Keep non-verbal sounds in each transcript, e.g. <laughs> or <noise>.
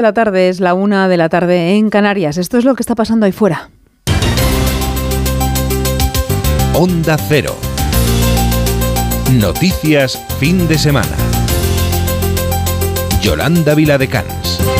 de la tarde es la una de la tarde en Canarias. Esto es lo que está pasando ahí fuera. Onda Cero. Noticias fin de semana. Yolanda Viladecans.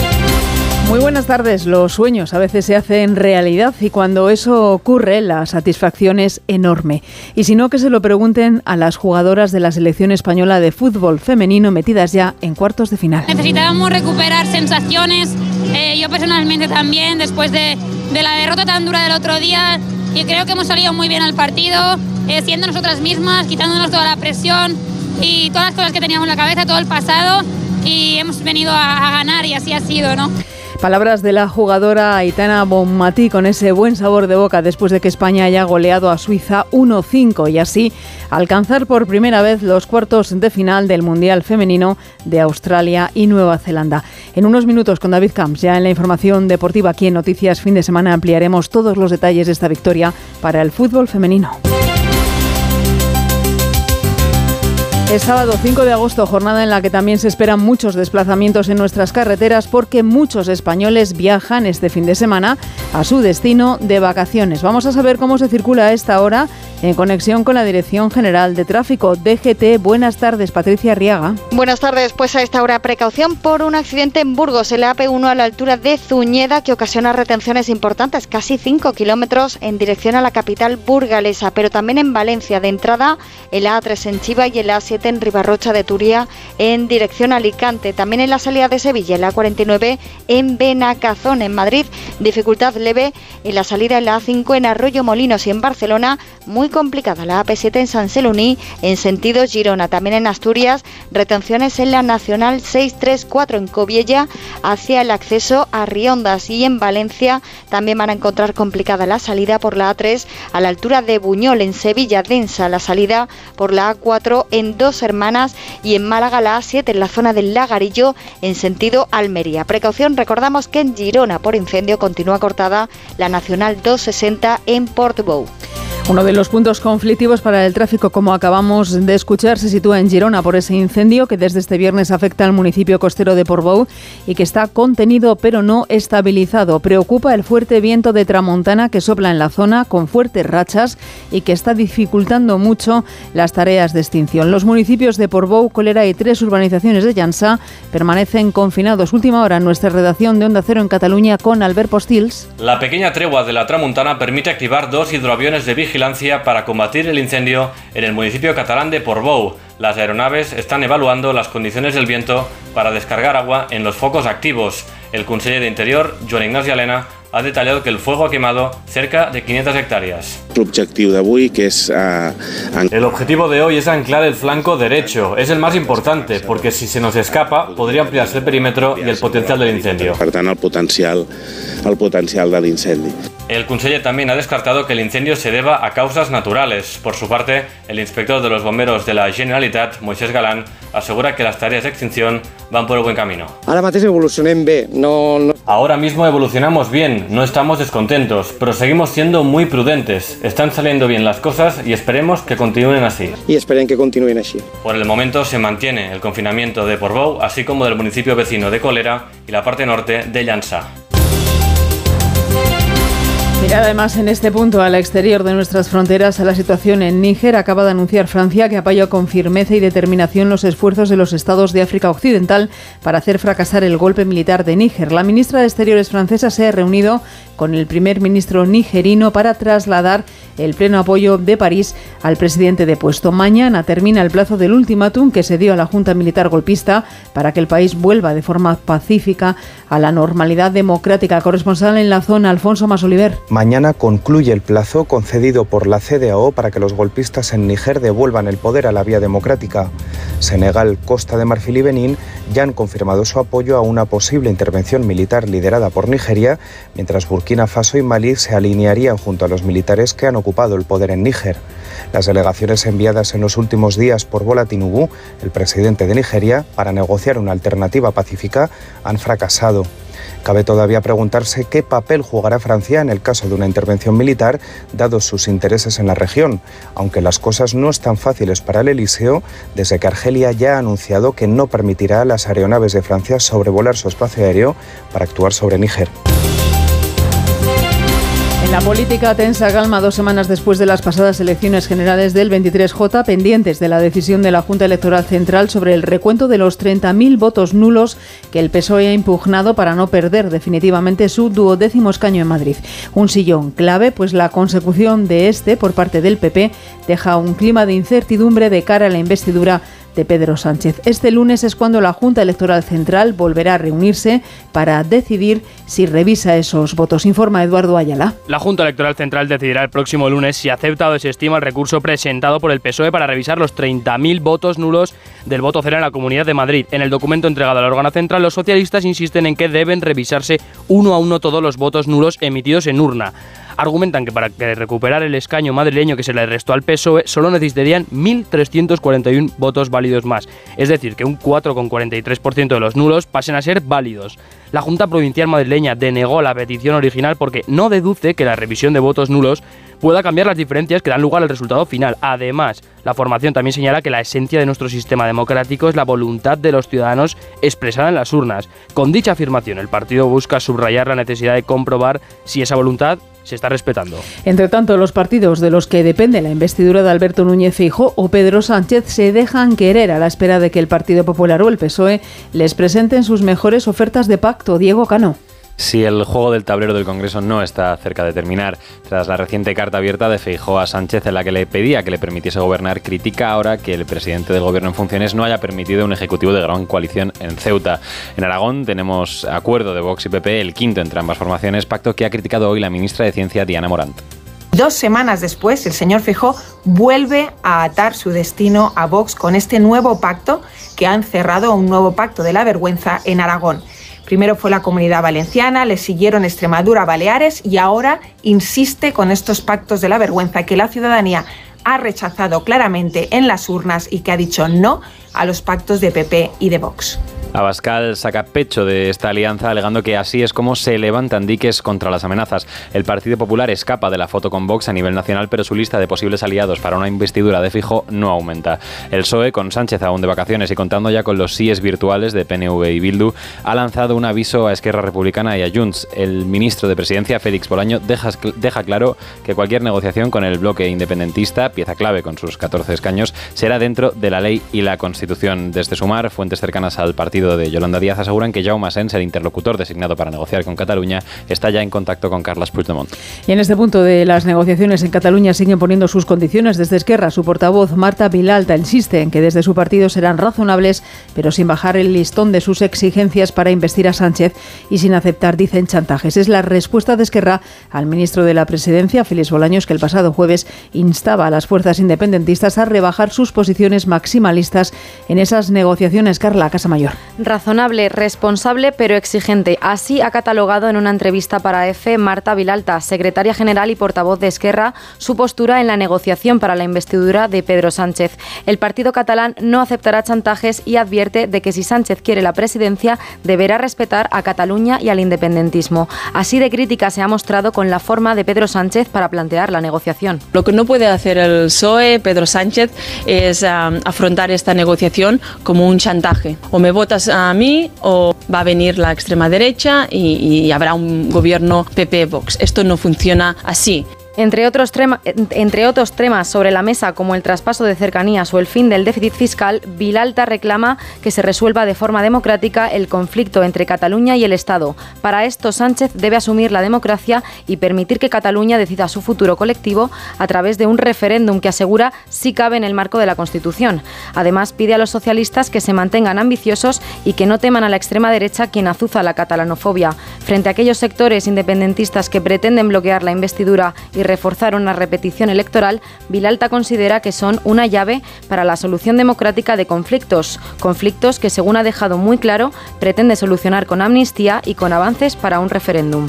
Muy buenas tardes. Los sueños a veces se hacen realidad y cuando eso ocurre la satisfacción es enorme. Y si no, que se lo pregunten a las jugadoras de la selección española de fútbol femenino metidas ya en cuartos de final. Necesitábamos recuperar sensaciones, eh, yo personalmente también, después de, de, la derrota tan dura del otro día. Y creo que hemos salido muy bien al partido, eh, siendo nosotras mismas, quitándonos toda la presión y todas las cosas que teníamos en la cabeza, todo el pasado. Y hemos venido a, a ganar y así ha sido, ¿no? Palabras de la jugadora Aitana Bonmatí con ese buen sabor de boca después de que España haya goleado a Suiza 1-5 y así alcanzar por primera vez los cuartos de final del Mundial Femenino de Australia y Nueva Zelanda. En unos minutos con David Camps, ya en la información deportiva aquí en Noticias Fin de Semana ampliaremos todos los detalles de esta victoria para el fútbol femenino. Es sábado 5 de agosto, jornada en la que también se esperan muchos desplazamientos en nuestras carreteras porque muchos españoles viajan este fin de semana a su destino de vacaciones. Vamos a saber cómo se circula a esta hora en conexión con la Dirección General de Tráfico, DGT. Buenas tardes, Patricia Arriaga. Buenas tardes, pues a esta hora precaución por un accidente en Burgos, el AP1 a la altura de Zuñeda, que ocasiona retenciones importantes, casi 5 kilómetros en dirección a la capital burgalesa, pero también en Valencia, de entrada el A3 en Chiva y el A7 en Ribarrocha de Turía en dirección a Alicante. También en la salida de Sevilla, la A49 en Benacazón, en Madrid. Dificultad leve en la salida en la A5 en Arroyo Molinos y en Barcelona. Muy complicada la AP7 en San Celuní en sentido Girona. También en Asturias, retenciones en la Nacional 634 en Coviella hacia el acceso a Riondas. Y en Valencia también van a encontrar complicada la salida por la A3 a la altura de Buñol en Sevilla. Densa la salida por la A4 en Dos Hermanas y en Málaga la A7 en la zona del Lagarillo en sentido Almería. Precaución, recordamos que en Girona por incendio continúa cortada la Nacional 260 en Portbou. Uno de los puntos conflictivos para el tráfico, como acabamos de escuchar, se sitúa en Girona por ese incendio que desde este viernes afecta al municipio costero de Portbou y que está contenido pero no estabilizado. Preocupa el fuerte viento de tramontana que sopla en la zona con fuertes rachas y que está dificultando mucho las tareas de extinción. Los municipios de Portbou, Colera y tres urbanizaciones de Llansá permanecen confinados. Última hora en nuestra redacción de Onda Cero en Cataluña con Albert Postils. La pequeña tregua de la tramontana permite activar dos hidroaviones de vigilancia para combatir el incendio en el municipio catalán de Portbou. Las aeronaves están evaluando las condiciones del viento para descargar agua en los focos activos. El conseller de Interior, Joan Ignasi Alena, ha detallado que el fuego ha quemado cerca de 500 hectáreas. Uh, el objetivo de hoy es anclar el flanco derecho. Es el más importante, porque si se nos escapa, podría ampliarse el perímetro y el potencial del incendio. El potencial, el potencial de l'incendi. El conseller también ha descartado que el incendio se deba a causas naturales. Por su parte, el inspector de los bomberos de la Generalitat, Moisés Galán, asegura que las tareas de extinción van por el buen camino. Ahora bé, no, no... Ahora mismo evolucionamos bien, no estamos descontentos, pero seguimos siendo muy prudentes. Están saliendo bien las cosas y esperemos que continúen así. Y esperen que continúen así. Por el momento se mantiene el confinamiento de Portbou, así como del municipio vecino de Colera y la parte norte de Llançà. Mirad además en este punto al exterior de nuestras fronteras a la situación en Níger. Acaba de anunciar Francia que apoya con firmeza y determinación los esfuerzos de los estados de África Occidental para hacer fracasar el golpe militar de Níger. La ministra de Exteriores francesa se ha reunido con el primer ministro nigerino para trasladar el pleno apoyo de París al presidente depuesto. Mañana termina el plazo del ultimátum que se dio a la Junta Militar golpista para que el país vuelva de forma pacífica a la normalidad democrática. Corresponsal en la zona, Alfonso Masoliver. Mañana concluye el plazo concedido por la CDAO para que los golpistas en Níger devuelvan el poder a la vía democrática. Senegal, Costa de Marfil y Benín ya han confirmado su apoyo a una posible intervención militar liderada por Nigeria, mientras Burkina Faso y Malí se alinearían junto a los militares que han ocupado el poder en Níger. Las delegaciones enviadas en los últimos días por Bola Tinubu, el presidente de Nigeria, para negociar una alternativa pacífica, han fracasado. Cabe todavía preguntarse qué papel jugará Francia en el caso de una intervención militar, dados sus intereses en la región, aunque las cosas no están fáciles para el Eliseo, desde que Argelia ya ha anunciado que no permitirá a las aeronaves de Francia sobrevolar su espacio aéreo para actuar sobre Níger. La política tensa calma dos semanas después de las pasadas elecciones generales del 23J, pendientes de la decisión de la Junta Electoral Central sobre el recuento de los 30.000 votos nulos que el PSOE ha impugnado para no perder definitivamente su duodécimo escaño en Madrid. Un sillón clave, pues la consecución de este por parte del PP deja un clima de incertidumbre de cara a la investidura de Pedro Sánchez. Este lunes es cuando la Junta Electoral Central volverá a reunirse para decidir si revisa esos votos, informa Eduardo Ayala. La Junta Electoral Central decidirá el próximo lunes si acepta o desestima el recurso presentado por el PSOE para revisar los 30.000 votos nulos del voto cero en la Comunidad de Madrid. En el documento entregado al órgano central, los socialistas insisten en que deben revisarse uno a uno todos los votos nulos emitidos en urna argumentan que para recuperar el escaño madrileño que se le restó al PSOE solo necesitarían 1.341 votos válidos más, es decir, que un 4,43% de los nulos pasen a ser válidos. La Junta Provincial Madrileña denegó la petición original porque no deduce que la revisión de votos nulos pueda cambiar las diferencias que dan lugar al resultado final. Además, la formación también señala que la esencia de nuestro sistema democrático es la voluntad de los ciudadanos expresada en las urnas. Con dicha afirmación, el partido busca subrayar la necesidad de comprobar si esa voluntad se está respetando. Entre tanto, los partidos de los que depende la investidura de Alberto Núñez Fijo o Pedro Sánchez se dejan querer a la espera de que el Partido Popular o el PSOE les presenten sus mejores ofertas de pacto. Diego Cano. Si el juego del tablero del Congreso no está cerca de terminar, tras la reciente carta abierta de Feijóo a Sánchez en la que le pedía que le permitiese gobernar, critica ahora que el presidente del gobierno en funciones no haya permitido un ejecutivo de gran coalición en Ceuta. En Aragón tenemos acuerdo de Vox y PP, el quinto entre ambas formaciones, pacto que ha criticado hoy la ministra de Ciencia Diana Morant. Dos semanas después, el señor Feijóo vuelve a atar su destino a Vox con este nuevo pacto que han cerrado un nuevo pacto de la vergüenza en Aragón. Primero fue la comunidad valenciana, le siguieron Extremadura, Baleares y ahora insiste con estos pactos de la vergüenza que la ciudadanía ha rechazado claramente en las urnas y que ha dicho no a los pactos de PP y de Vox. Abascal saca pecho de esta alianza alegando que así es como se levantan diques contra las amenazas. El Partido Popular escapa de la foto con Vox a nivel nacional, pero su lista de posibles aliados para una investidura de fijo no aumenta. El PSOE, con Sánchez aún de vacaciones y contando ya con los síes virtuales de PNV y Bildu, ha lanzado un aviso a Esquerra Republicana y a Junts. El ministro de Presidencia, Félix Bolaño, deja, deja claro que cualquier negociación con el bloque independentista, pieza clave con sus 14 escaños, será dentro de la ley y la Constitución. Desde Sumar, fuentes cercanas al partido de Yolanda Díaz aseguran que Jaume Sens, el interlocutor designado para negociar con Cataluña, está ya en contacto con Carles Puigdemont. Y en este punto de las negociaciones en Cataluña siguen poniendo sus condiciones desde Esquerra. Su portavoz, Marta Vilalta, insiste en que desde su partido serán razonables, pero sin bajar el listón de sus exigencias para investir a Sánchez y sin aceptar, dicen, chantajes. Es la respuesta de Esquerra al ministro de la Presidencia, Félix Bolaños, que el pasado jueves instaba a las fuerzas independentistas a rebajar sus posiciones maximalistas en esas negociaciones. Carla Casa Mayor. Razonable, responsable, pero exigente. Así ha catalogado en una entrevista para EFE Marta Vilalta, secretaria general y portavoz de Esquerra, su postura en la negociación para la investidura de Pedro Sánchez. El partido catalán no aceptará chantajes y advierte de que si Sánchez quiere la presidencia, deberá respetar a Cataluña y al independentismo. Así de crítica se ha mostrado con la forma de Pedro Sánchez para plantear la negociación. Lo que no puede hacer el PSOE, Pedro Sánchez, es um, afrontar esta negociación como un chantaje. O me votas a mí o va a venir la extrema derecha y, y habrá un gobierno PP-Vox. Esto no funciona así. Entre otros, entre otros temas sobre la mesa, como el traspaso de cercanías o el fin del déficit fiscal, Vilalta reclama que se resuelva de forma democrática el conflicto entre Cataluña y el Estado. Para esto, Sánchez debe asumir la democracia y permitir que Cataluña decida su futuro colectivo a través de un referéndum que asegura sí cabe en el marco de la Constitución. Además, pide a los socialistas que se mantengan ambiciosos y que no teman a la extrema derecha quien azuza la catalanofobia. Frente a aquellos sectores independentistas que pretenden bloquear la investidura y reforzar una repetición electoral, Vilalta considera que son una llave para la solución democrática de conflictos, conflictos que, según ha dejado muy claro, pretende solucionar con amnistía y con avances para un referéndum.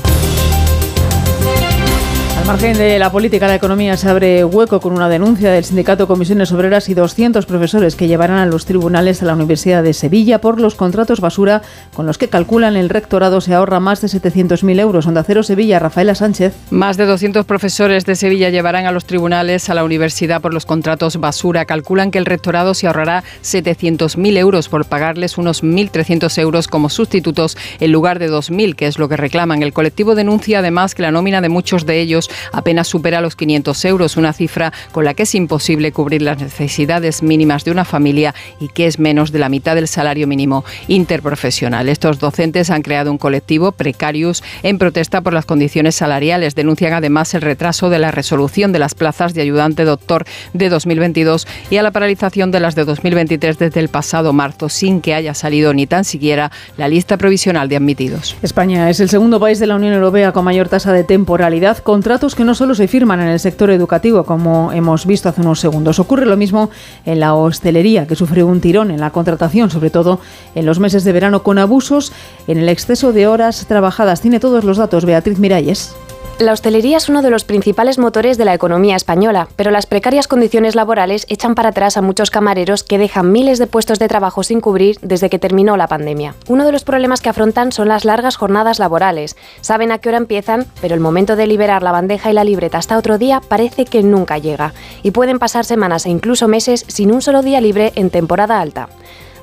Al margen de la política, la economía se abre hueco con una denuncia del sindicato Comisiones Obreras y 200 profesores que llevarán a los tribunales a la Universidad de Sevilla por los contratos basura con los que calculan el rectorado se ahorra más de 700.000 euros. Onda Cero Sevilla, Rafaela Sánchez. Más de 200 profesores de Sevilla llevarán a los tribunales a la universidad por los contratos basura. Calculan que el rectorado se ahorrará 700.000 euros por pagarles unos 1.300 euros como sustitutos en lugar de 2.000, que es lo que reclaman. El colectivo denuncia además que la nómina de muchos de ellos apenas supera los 500 euros, una cifra con la que es imposible cubrir las necesidades mínimas de una familia y que es menos de la mitad del salario mínimo interprofesional. Estos docentes han creado un colectivo, Precarius, en protesta por las condiciones salariales. Denuncian además el retraso de la resolución de las plazas de ayudante doctor de 2022 y a la paralización de las de 2023 desde el pasado marzo, sin que haya salido ni tan siquiera la lista provisional de admitidos. España es el segundo país de la Unión Europea con mayor tasa de temporalidad, contratos que no solo se firman en el sector educativo, como hemos visto hace unos segundos. Ocurre lo mismo en la hostelería, que sufre un tirón en la contratación, sobre todo en los meses de verano, con abusos en el exceso de horas trabajadas. Tiene todos los datos Beatriz Miralles. La hostelería es uno de los principales motores de la economía española, pero las precarias condiciones laborales echan para atrás a muchos camareros que dejan miles de puestos de trabajo sin cubrir desde que terminó la pandemia. Uno de los problemas que afrontan son las largas jornadas laborales. Saben a qué hora empiezan, pero el momento de liberar la bandeja y la libreta hasta otro día parece que nunca llega, y pueden pasar semanas e incluso meses sin un solo día libre en temporada alta.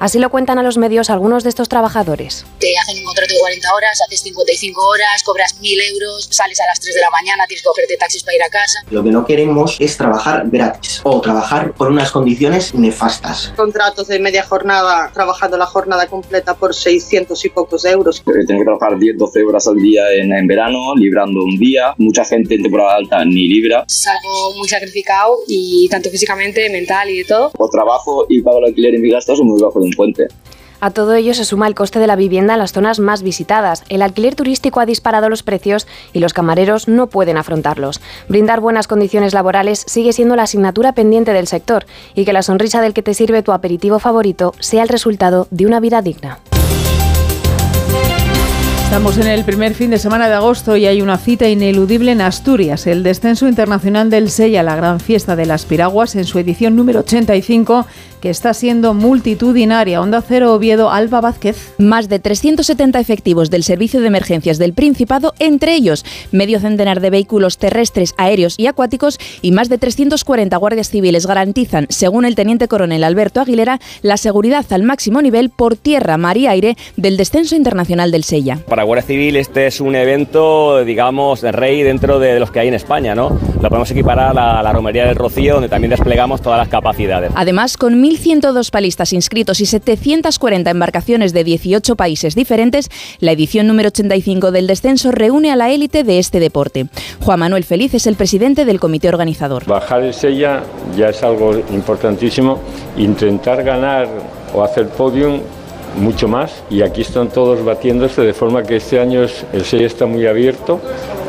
Así lo cuentan a los medios algunos de estos trabajadores. Te hacen un contrato de 40 horas, haces 55 horas, cobras 1.000 euros, sales a las 3 de la mañana, tienes que cogerte taxis para ir a casa. Lo que no queremos es trabajar gratis o trabajar por unas condiciones nefastas. Contratos de media jornada, trabajando la jornada completa por 600 y pocos euros. Tienes que trabajar 10-12 horas al día en, en, verano, librando un día. Mucha gente en temporada alta ni libra. Es algo muy sacrificado y tanto físicamente, mental y de todo. Por trabajo y pago el alquiler y mis gastos son muy bajos un puente. A todo ello se suma el coste de la vivienda en las zonas más visitadas. El alquiler turístico ha disparado los precios y los camareros no pueden afrontarlos. Brindar buenas condiciones laborales sigue siendo la asignatura pendiente del sector y que la sonrisa del que te sirve tu aperitivo favorito sea el resultado de una vida digna. Estamos en el primer fin de semana de agosto y hay una cita ineludible en Asturias, el descenso internacional del Sella, la gran fiesta de las piraguas en su edición número 85 que está siendo multitudinaria. Onda Cero Oviedo, Alba Vázquez. Más de 370 efectivos del Servicio de Emergencias del Principado, entre ellos medio centenar de vehículos terrestres, aéreos y acuáticos y más de 340 guardias civiles garantizan, según el teniente coronel Alberto Aguilera, la seguridad al máximo nivel por tierra, mar y aire del descenso internacional del Sella. Para Guardia Civil este es un evento, digamos, de rey dentro de los que hay en España, ¿no? Lo podemos equiparar a la Romería del Rocío, donde también desplegamos todas las capacidades. Además, con 1.102 palistas inscritos y 740 embarcaciones de 18 países diferentes, la edición número 85 del descenso reúne a la élite de este deporte. Juan Manuel Feliz es el presidente del comité organizador. Bajar el Sella ya es algo importantísimo. Intentar ganar o hacer podium mucho más y aquí están todos batiéndose de forma que este año el sello está muy abierto,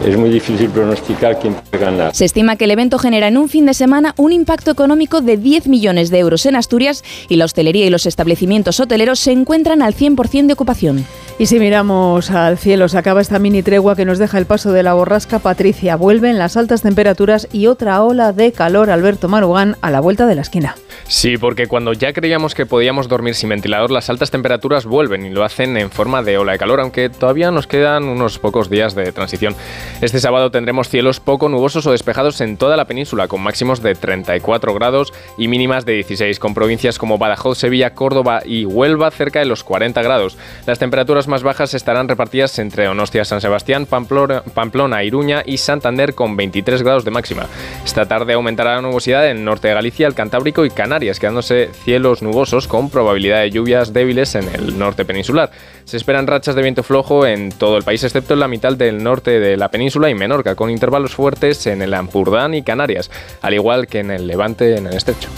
es muy difícil pronosticar quién puede ganar. Se estima que el evento genera en un fin de semana un impacto económico de 10 millones de euros en Asturias y la hostelería y los establecimientos hoteleros se encuentran al 100% de ocupación. Y si miramos al cielo, se acaba esta mini tregua que nos deja el paso de la borrasca Patricia. Vuelven las altas temperaturas y otra ola de calor, Alberto Marugán, a la vuelta de la esquina. Sí, porque cuando ya creíamos que podíamos dormir sin ventilador, las altas temperaturas vuelven y lo hacen en forma de ola de calor, aunque todavía nos quedan unos pocos días de transición. Este sábado tendremos cielos poco nubosos o despejados en toda la península, con máximos de 34 grados y mínimas de 16, con provincias como Badajoz, Sevilla, Córdoba y Huelva cerca de los 40 grados. Las temperaturas más bajas estarán repartidas entre Onostia, San Sebastián, Pamplona, Pamplona, Iruña y Santander con 23 grados de máxima. Esta tarde aumentará la nubosidad en el norte de Galicia, el Cantábrico y Canarias, quedándose cielos nubosos con probabilidad de lluvias débiles en el norte peninsular. Se esperan rachas de viento flojo en todo el país, excepto en la mitad del norte de la península y Menorca, con intervalos fuertes en el Ampurdán y Canarias, al igual que en el Levante en el estrecho.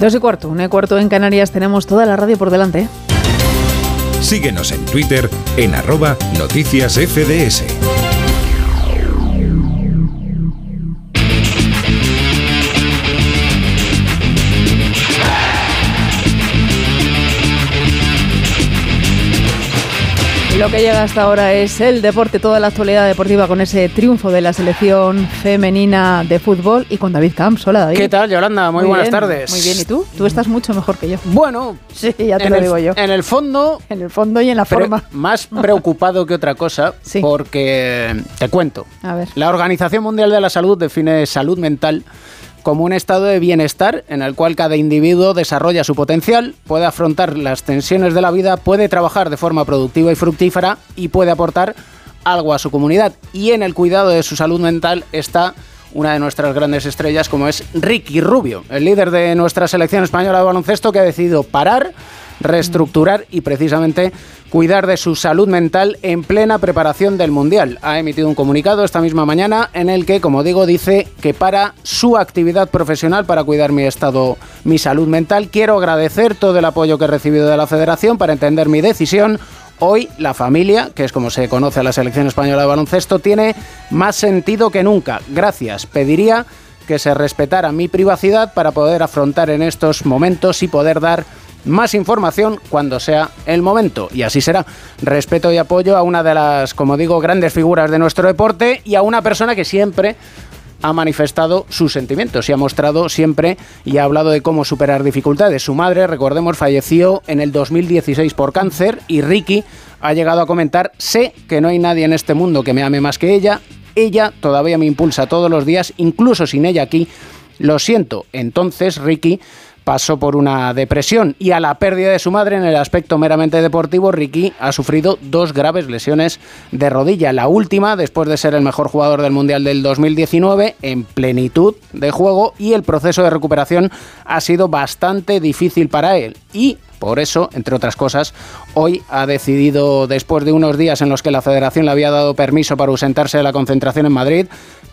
Dos y cuarto, un y cuarto en Canarias, tenemos toda la radio por delante. Síguenos en Twitter en arroba noticias Lo que llega hasta ahora es el deporte, toda la actualidad deportiva con ese triunfo de la selección femenina de fútbol y con David Camps. Hola David. ¿Qué tal, Yolanda? Muy, buenas bien, tardes. Muy bien, ¿y tú? Tú estás mucho mejor que yo. Bueno, <laughs> sí, ya te lo el- digo yo. En el fondo. En el fondo y en la forma. <laughs> Más preocupado que otra cosa, porque te cuento. A ver. La Organización Mundial de la Salud define salud mental como un estado de bienestar en el cual cada individuo desarrolla su potencial, puede afrontar las tensiones de la vida, puede trabajar de forma productiva y fructífera y puede aportar algo a su comunidad. Y en el cuidado de su salud mental está una de nuestras grandes estrellas como es Ricky Rubio, el líder de nuestra selección española de baloncesto que ha decidido parar, reestructurar y precisamente cuidar de su salud mental en plena preparación del Mundial. Ha emitido un comunicado esta misma mañana en el que, como digo, dice que para su actividad profesional, para cuidar mi estado, mi salud mental, quiero agradecer todo el apoyo que he recibido de la Federación para entender mi decisión. Hoy la familia, que es como se conoce a la selección española de baloncesto, tiene más sentido que nunca. Gracias. Pediría que se respetara mi privacidad para poder afrontar en estos momentos y poder dar más información cuando sea el momento. Y así será. Respeto y apoyo a una de las, como digo, grandes figuras de nuestro deporte y a una persona que siempre ha manifestado sus sentimientos y ha mostrado siempre y ha hablado de cómo superar dificultades. Su madre, recordemos, falleció en el 2016 por cáncer y Ricky ha llegado a comentar, sé que no hay nadie en este mundo que me ame más que ella, ella todavía me impulsa todos los días, incluso sin ella aquí, lo siento. Entonces Ricky pasó por una depresión y a la pérdida de su madre en el aspecto meramente deportivo, Ricky ha sufrido dos graves lesiones de rodilla. La última, después de ser el mejor jugador del Mundial del 2019, en plenitud de juego y el proceso de recuperación ha sido bastante difícil para él. Y por eso, entre otras cosas, hoy ha decidido, después de unos días en los que la federación le había dado permiso para ausentarse de la concentración en Madrid,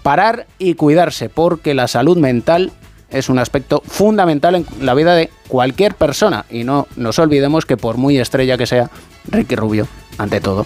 parar y cuidarse, porque la salud mental es un aspecto fundamental en la vida de cualquier persona. Y no nos olvidemos que por muy estrella que sea, Ricky Rubio, ante todo,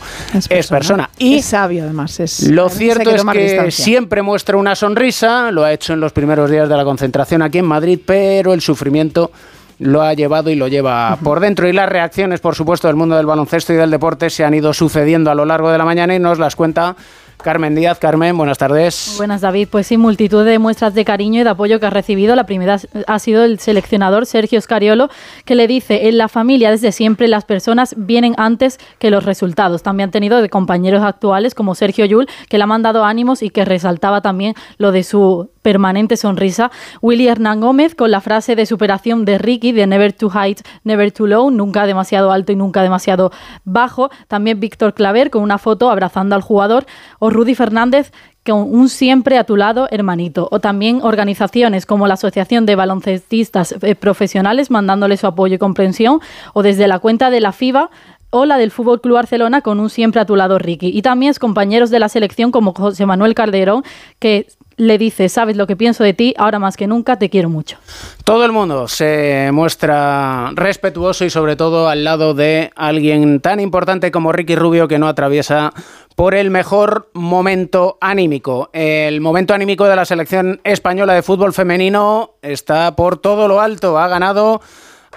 es persona. Y es sabio además. Es, lo cierto es que distancia. siempre muestra una sonrisa, lo ha hecho en los primeros días de la concentración aquí en Madrid, pero el sufrimiento lo ha llevado y lo lleva por dentro. Y las reacciones, por supuesto, del mundo del baloncesto y del deporte se han ido sucediendo a lo largo de la mañana y nos las cuenta Carmen Díaz. Carmen, buenas tardes. Buenas, David. Pues sí, multitud de muestras de cariño y de apoyo que ha recibido. La primera ha sido el seleccionador Sergio Scariolo, que le dice, en la familia desde siempre las personas vienen antes que los resultados. También han tenido de compañeros actuales como Sergio Yul, que le ha mandado ánimos y que resaltaba también lo de su permanente sonrisa. Willy Hernán Gómez con la frase de superación de Ricky, de never too high, never too low, nunca demasiado alto y nunca demasiado bajo. También Víctor Claver con una foto abrazando al jugador. O Rudy Fernández con un siempre a tu lado, hermanito. O también organizaciones como la Asociación de Baloncestistas eh, Profesionales mandándole su apoyo y comprensión. O desde la cuenta de la FIBA o la del Fútbol Club Barcelona con un siempre a tu lado, Ricky. Y también es compañeros de la selección como José Manuel Calderón, que le dice, sabes lo que pienso de ti, ahora más que nunca te quiero mucho. Todo el mundo se muestra respetuoso y sobre todo al lado de alguien tan importante como Ricky Rubio que no atraviesa por el mejor momento anímico. El momento anímico de la selección española de fútbol femenino está por todo lo alto. Ha ganado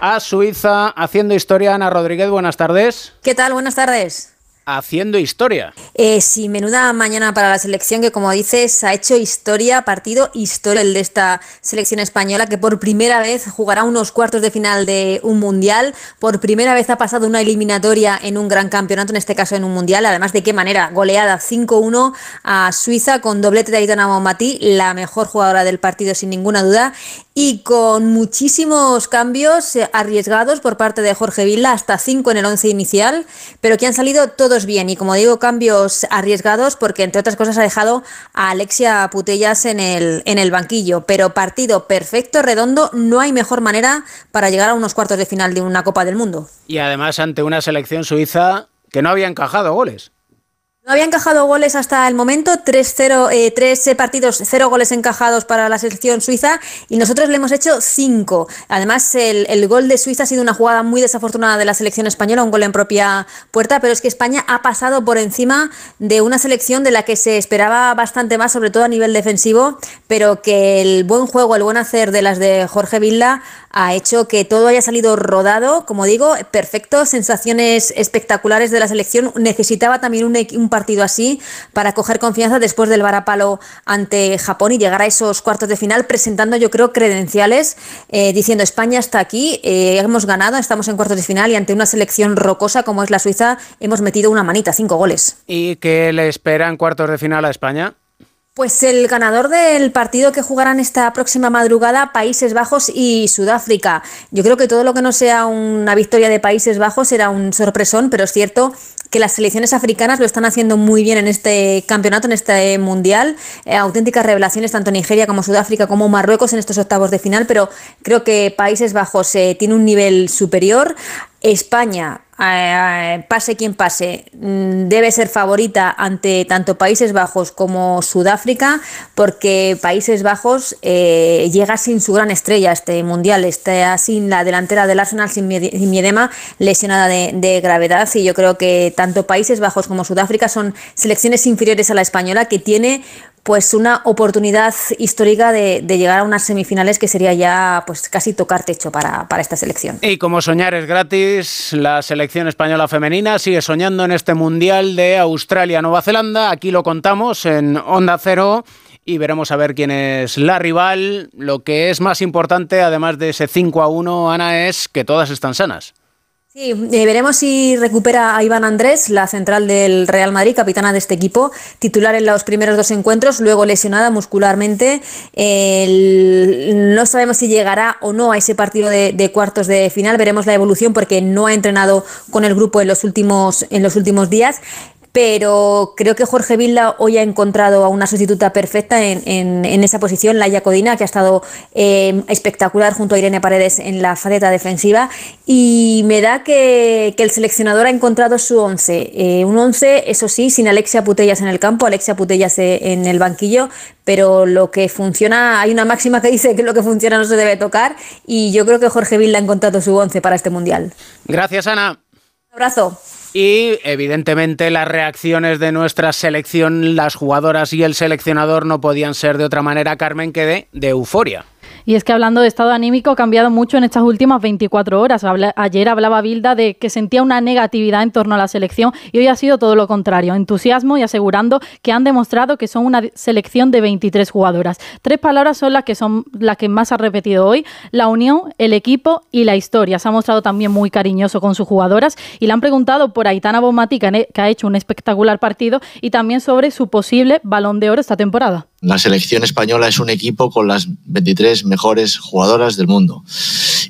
a Suiza haciendo historia. Ana Rodríguez, buenas tardes. ¿Qué tal? Buenas tardes. Haciendo historia. Eh, sí, menuda mañana para la selección que, como dices, ha hecho historia, partido historia el de esta selección española que por primera vez jugará unos cuartos de final de un mundial. Por primera vez ha pasado una eliminatoria en un gran campeonato, en este caso en un mundial. Además, de qué manera, goleada 5-1 a Suiza con doblete de Aitana Bonmatí, la mejor jugadora del partido sin ninguna duda. Y con muchísimos cambios eh, arriesgados por parte de Jorge Villa, hasta 5 en el 11 inicial, pero que han salido todos bien. Y como digo, cambios arriesgados porque, entre otras cosas, ha dejado a Alexia Putellas en el, en el banquillo. Pero partido perfecto, redondo, no hay mejor manera para llegar a unos cuartos de final de una Copa del Mundo. Y además ante una selección suiza que no había encajado goles. No había encajado goles hasta el momento, 3-0, eh, tres eh, partidos, cero goles encajados para la selección suiza y nosotros le hemos hecho cinco. Además, el, el, gol de Suiza ha sido una jugada muy desafortunada de la selección española, un gol en propia puerta, pero es que España ha pasado por encima de una selección de la que se esperaba bastante más, sobre todo a nivel defensivo, pero que el buen juego, el buen hacer de las de Jorge Vilda ha hecho que todo haya salido rodado, como digo, perfecto, sensaciones espectaculares de la selección. Necesitaba también un, un partido así para coger confianza después del varapalo ante Japón y llegar a esos cuartos de final presentando yo creo credenciales eh, diciendo España está aquí, eh, hemos ganado, estamos en cuartos de final y ante una selección rocosa como es la Suiza hemos metido una manita, cinco goles. ¿Y qué le espera en cuartos de final a España? Pues el ganador del partido que jugarán esta próxima madrugada, Países Bajos y Sudáfrica. Yo creo que todo lo que no sea una victoria de Países Bajos será un sorpresón, pero es cierto que las selecciones africanas lo están haciendo muy bien en este campeonato, en este mundial. Eh, auténticas revelaciones, tanto Nigeria como Sudáfrica como Marruecos en estos octavos de final, pero creo que Países Bajos eh, tiene un nivel superior. España, pase quien pase, mm, debe ser favorita ante tanto Países Bajos como Sudáfrica, porque Países Bajos eh, llega sin su gran estrella este mundial, está sin la delantera del Arsenal, sin Miedema, lesionada de gravedad, y yo creo que tanto Países Bajos como Sudáfrica son selecciones inferiores a la española, que tiene pues una oportunidad histórica de, llegar a unas semifinales que sería ya pues casi tocar techo para, para, esta selección. Y como soñar es gratis, la selección española femenina sigue soñando en este Mundial de Australia-Nueva Zelanda. Aquí lo contamos en Onda Cero y veremos a ver quién es la rival. Lo que es más importante, además de ese 5 a 1, Ana, es que todas están sanas. Sí, eh, veremos si recupera a Iván Andrés, la central del Real Madrid, capitana de este equipo, titular en los primeros dos encuentros, luego lesionada muscularmente. No sabemos si llegará o no a ese partido de, de, cuartos de final, veremos la evolución porque no ha entrenado con el grupo en los últimos, en los últimos días pero creo que Jorge Vilda hoy ha encontrado a una sustituta perfecta en, en, esa posición, la Codina, que ha estado eh, espectacular junto a Irene Paredes en la faceta defensiva. Y me da que, que el seleccionador ha encontrado su once. Eh, un once, eso sí, sin Alexia Putellas en el campo, Alexia Putellas en el banquillo, pero lo que funciona, hay una máxima que dice que lo que funciona no se debe tocar. Y yo creo que Jorge Vilda ha encontrado su once para este mundial. Gracias, Ana. Abrazo. Y evidentemente las reacciones de nuestra selección, las jugadoras y el seleccionador no podían ser de otra manera, Carmen, que de euforia. Y es que hablando de estado anímico ha cambiado mucho en estas últimas 24 horas. Ayer hablaba Bilda de que sentía una negatividad en torno a la selección y hoy ha sido todo lo contrario, entusiasmo y asegurando que han demostrado que son una selección de 23 jugadoras. Tres palabras son las que son las que más ha repetido hoy, la unión, el equipo y la historia. Se ha mostrado también muy cariñoso con sus jugadoras y le han preguntado por Aitana Bonmatí, que ha hecho un espectacular partido, y también sobre su posible balón de oro esta temporada. La selección española es un equipo con las 23 mejores jugadoras del mundo.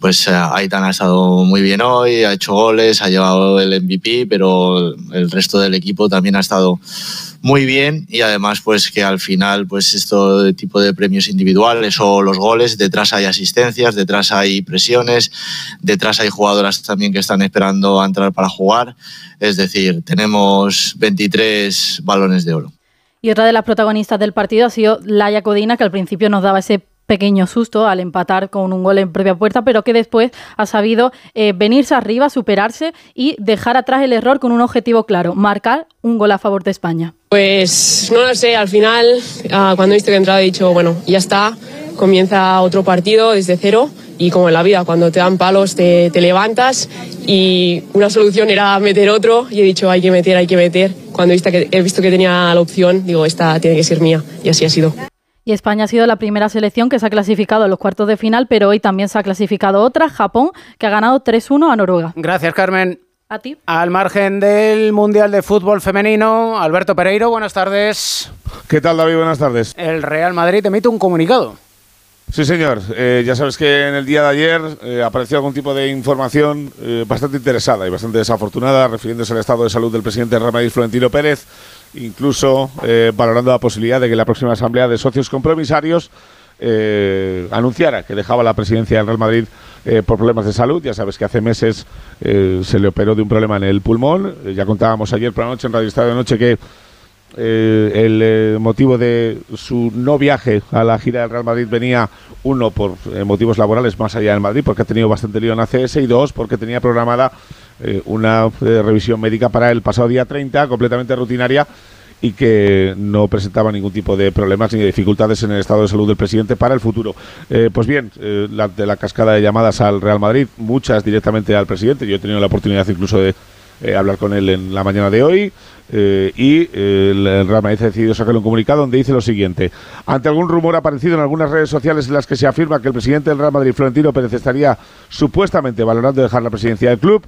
Pues uh, Aitan ha estado muy bien hoy, ha hecho goles, ha llevado el MVP, pero el resto del equipo también ha estado muy bien y además pues que al final pues esto de tipo de premios individuales o los goles, detrás hay asistencias, detrás hay presiones, detrás hay jugadoras también que están esperando a entrar para jugar, es decir, tenemos 23 balones de oro. Y otra de las protagonistas del partido ha sido Laia Codina, que al principio nos daba ese pequeño susto al empatar con un gol en propia puerta, pero que después ha sabido eh, venirse arriba, superarse y dejar atrás el error con un objetivo claro, marcar un gol a favor de España. Pues no lo sé, al final, uh, cuando he visto que he entrado he dicho, bueno, ya está, comienza otro partido desde cero y como en la vida, cuando te dan palos te, te, levantas y una solución era meter otro y he dicho hay que meter, hay que meter. Cuando he visto, que, he visto que tenía la opción, digo, esta tiene que ser mía y así ha sido. Y España ha sido la primera selección que se ha clasificado a los cuartos de final, pero hoy también se ha clasificado otra, Japón, que ha ganado 3-1 a Noruega. Gracias, Carmen. A ti. Al margen del Mundial de Fútbol Femenino, Alberto Pereiro, buenas tardes. ¿Qué tal, David? Buenas tardes. El Real Madrid emite un comunicado. Sí, señor. Eh, ya sabes que en el día de ayer eh, apareció algún tipo de información eh, bastante interesada y bastante desafortunada refiriéndose al estado de salud del presidente Real Madrid, Florentino Pérez, incluso valorando la posibilidad de que la próxima asamblea de socios compromisarios anunciara que dejaba la presidencia del Real Madrid por problemas de salud. Ya sabes que hace meses se le operó de un problema en el pulmón. Ya contábamos ayer por la noche en Radio Estado de Noche que eh, el eh, motivo de su no viaje a la gira del Real Madrid venía, uno, por eh, motivos laborales más allá del Madrid, porque ha tenido bastante lío en ACS, y dos, porque tenía programada una revisión médica para el pasado día 30, completamente rutinaria, y que no presentaba ningún tipo de problemas ni de dificultades en el estado de salud del presidente para el futuro. Pues bien, eh, de la cascada de llamadas al Real Madrid, muchas directamente al presidente. Yo he tenido la oportunidad incluso de hablar con él en la mañana de hoy. Eh, y eh, el el Real Madrid ha decidido sacar un comunicado donde dice lo siguiente. Ante algún rumor aparecido en algunas redes sociales en las que se afirma que el presidente del Real Madrid, Florentino Pérez, estaría supuestamente valorando dejar la presidencia del club,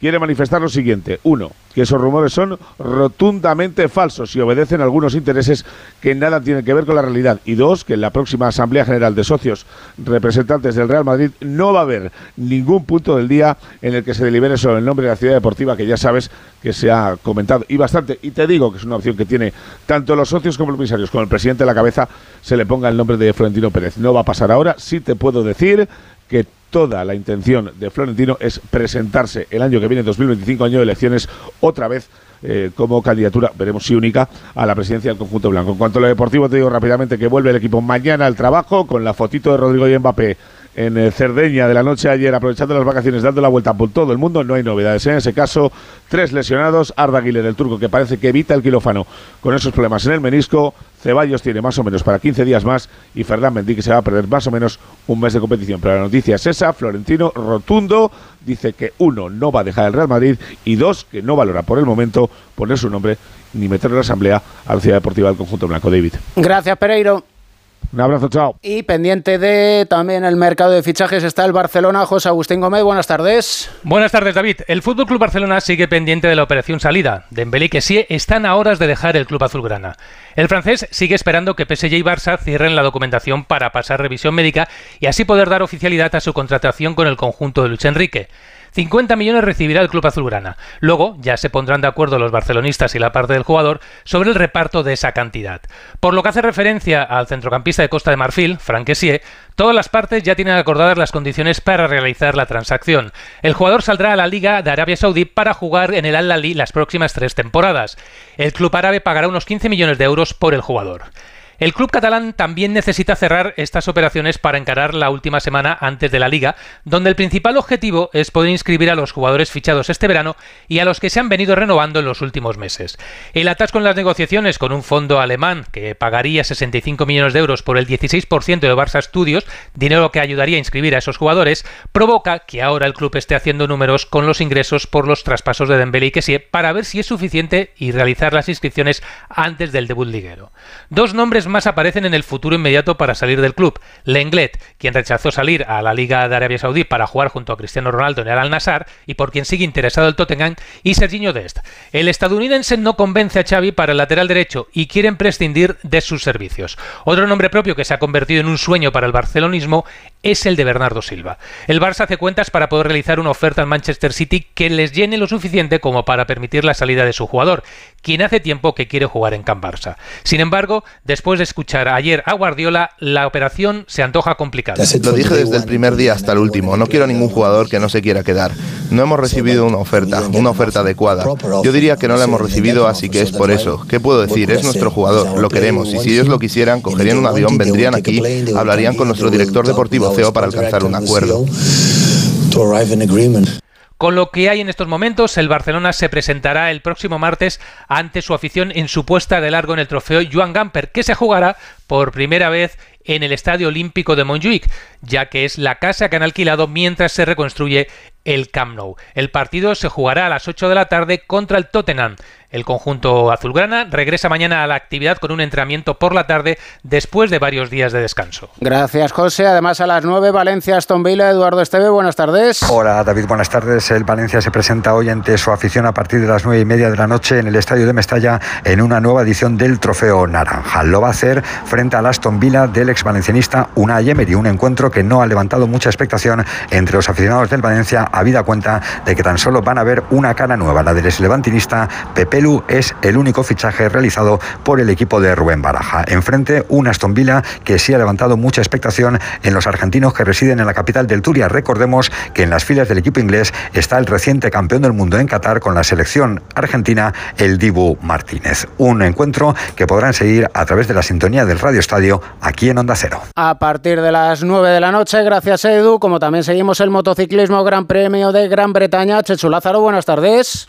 quiere manifestar lo siguiente. Uno, que esos rumores son rotundamente falsos y obedecen a algunos intereses que nada tienen que ver con la realidad. Y dos, que en la próxima Asamblea General de Socios representantes del Real Madrid no va a haber ningún punto del día en el que se delibere sobre el nombre de la ciudad deportiva que ya sabes que se ha comentado. Y bastante, y te digo que es una opción que tiene tanto los socios como los comisarios, con el presidente a la cabeza, se le ponga el nombre de Florentino Pérez. No va a pasar ahora, sí te puedo decir que toda la intención de Florentino es presentarse el año que viene, 2025, año de elecciones, otra vez eh, como candidatura, veremos si única, a la presidencia del conjunto blanco. En cuanto a lo deportivo, te digo rápidamente que vuelve el equipo mañana al trabajo con la fotito de Rodrigo y Mbappé en eh, Cerdeña de la noche ayer, aprovechando las vacaciones, dando la vuelta por todo el mundo. No hay novedades. En ese caso, tres lesionados. Arda Güler, el turco, que parece que evita el quirófano con esos problemas en el menisco. Ceballos tiene más o menos para 15 días más. Y Fernán Mendy, que se va a perder más o menos un mes de competición. Pero la noticia es esa. Florentino Rotundo dice que uno, no va a dejar el Real Madrid. Y dos, que no valora por el momento poner su nombre ni meterlo en la asamblea a la ciudad deportiva del conjunto blanco. David. Gracias, Pereiro. Un abrazo, chao. Y pendiente de también el mercado de fichajes está el Barcelona. José Agustín Gómez, buenas tardes. Buenas tardes, David. El Fútbol Club Barcelona sigue pendiente de la operación salida. Dembélé y Kessie están a horas de dejar el club azulgrana. El francés sigue esperando que PSG y Barça cierren la documentación para pasar revisión médica y así poder dar oficialidad a su contratación con el conjunto de Luis Enrique. 50 millones recibirá el club azulgrana. Luego ya se pondrán de acuerdo los barcelonistas y la parte del jugador sobre el reparto de esa cantidad. Por lo que hace referencia al centrocampista de Costa de Marfil, Frank Kessie, todas las partes ya tienen acordadas las condiciones para realizar la transacción. El jugador saldrá a la Liga de Arabia Saudí para jugar en el Al-Ahly las próximas tres temporadas. El club árabe pagará unos 15 millones de euros por el jugador. El club catalán también necesita cerrar estas operaciones para encarar la última semana antes de la liga, donde el principal objetivo es poder inscribir a los jugadores fichados este verano y a los que se han venido renovando en los últimos meses. El atasco en las negociaciones con un fondo alemán que pagaría 65 millones de euros por el 16% de Barça Studios, dinero que ayudaría a inscribir a esos jugadores, provoca que ahora el club esté haciendo números con los ingresos por los traspasos de Dembélé y Kessie para ver si es suficiente y realizar las inscripciones antes del debut liguero. Dos nombres aparecen en el futuro inmediato para salir del club. Lenglet, quien rechazó salir a la Liga de Arabia Saudí para jugar junto a Cristiano Ronaldo en el Al-Nassr y por quien sigue interesado el Tottenham, y Serginho Dest. El estadounidense no convence a Xavi para el lateral derecho y quieren prescindir de sus servicios. Otro nombre propio que se ha convertido en un sueño para el barcelonismo es el de Bernardo Silva. El Barça hace cuentas para poder realizar una oferta al Manchester City que les llene lo suficiente como para permitir la salida de su jugador, quien hace tiempo que quiere jugar en Can Barça. Sin embargo, después de escuchar ayer a Guardiola, la operación se antoja complicada. Lo dije desde el primer día hasta el último. No quiero ningún jugador que no se quiera quedar. No hemos recibido una oferta, una oferta adecuada. Yo diría que no la hemos recibido, así que es por eso. ¿Qué puedo decir? Es nuestro jugador, lo queremos. Y si ellos lo quisieran, cogerían un avión, vendrían aquí, hablarían con nuestro director deportivo CEO para alcanzar un acuerdo. Con lo que hay en estos momentos, el Barcelona se presentará el próximo martes ante su afición en su puesta de largo en el trofeo Joan Gamper, que se jugará por primera vez en el Estadio Olímpico de Montjuic, ya que es la casa que han alquilado mientras se reconstruye el Camp Nou. El partido se jugará a las 8 de la tarde contra el Tottenham. El conjunto azulgrana regresa mañana a la actividad con un entrenamiento por la tarde después de varios días de descanso. Gracias, José. Además, a las 9, Valencia, Aston Villa, Eduardo Esteve, buenas tardes. Hola, David, buenas tardes. El Valencia se presenta hoy ante su afición a partir de las 9 y media de la noche en el Estadio de Mestalla en una nueva edición del Trofeo Naranja. Lo va a hacer frente al Aston Villa del ex valencianista Unai Emery, un encuentro que no ha levantado mucha expectación entre los aficionados del Valencia habida cuenta de que tan solo van a ver una cara nueva, la del levantinista Pepelu es el único fichaje realizado por el equipo de Rubén Baraja. Enfrente, un Aston Villa que sí ha levantado mucha expectación en los argentinos que residen en la capital del Turia. Recordemos que en las filas del equipo inglés está el reciente campeón del mundo en Qatar con la selección argentina, el Dibu Martínez. Un encuentro que podrán seguir a través de la sintonía del Radio Estadio aquí en Onda Cero. A partir de las 9 de la noche, gracias Edu, como también seguimos el motociclismo Gran Premio de Gran Bretaña. Chechu Lázaro, buenas tardes.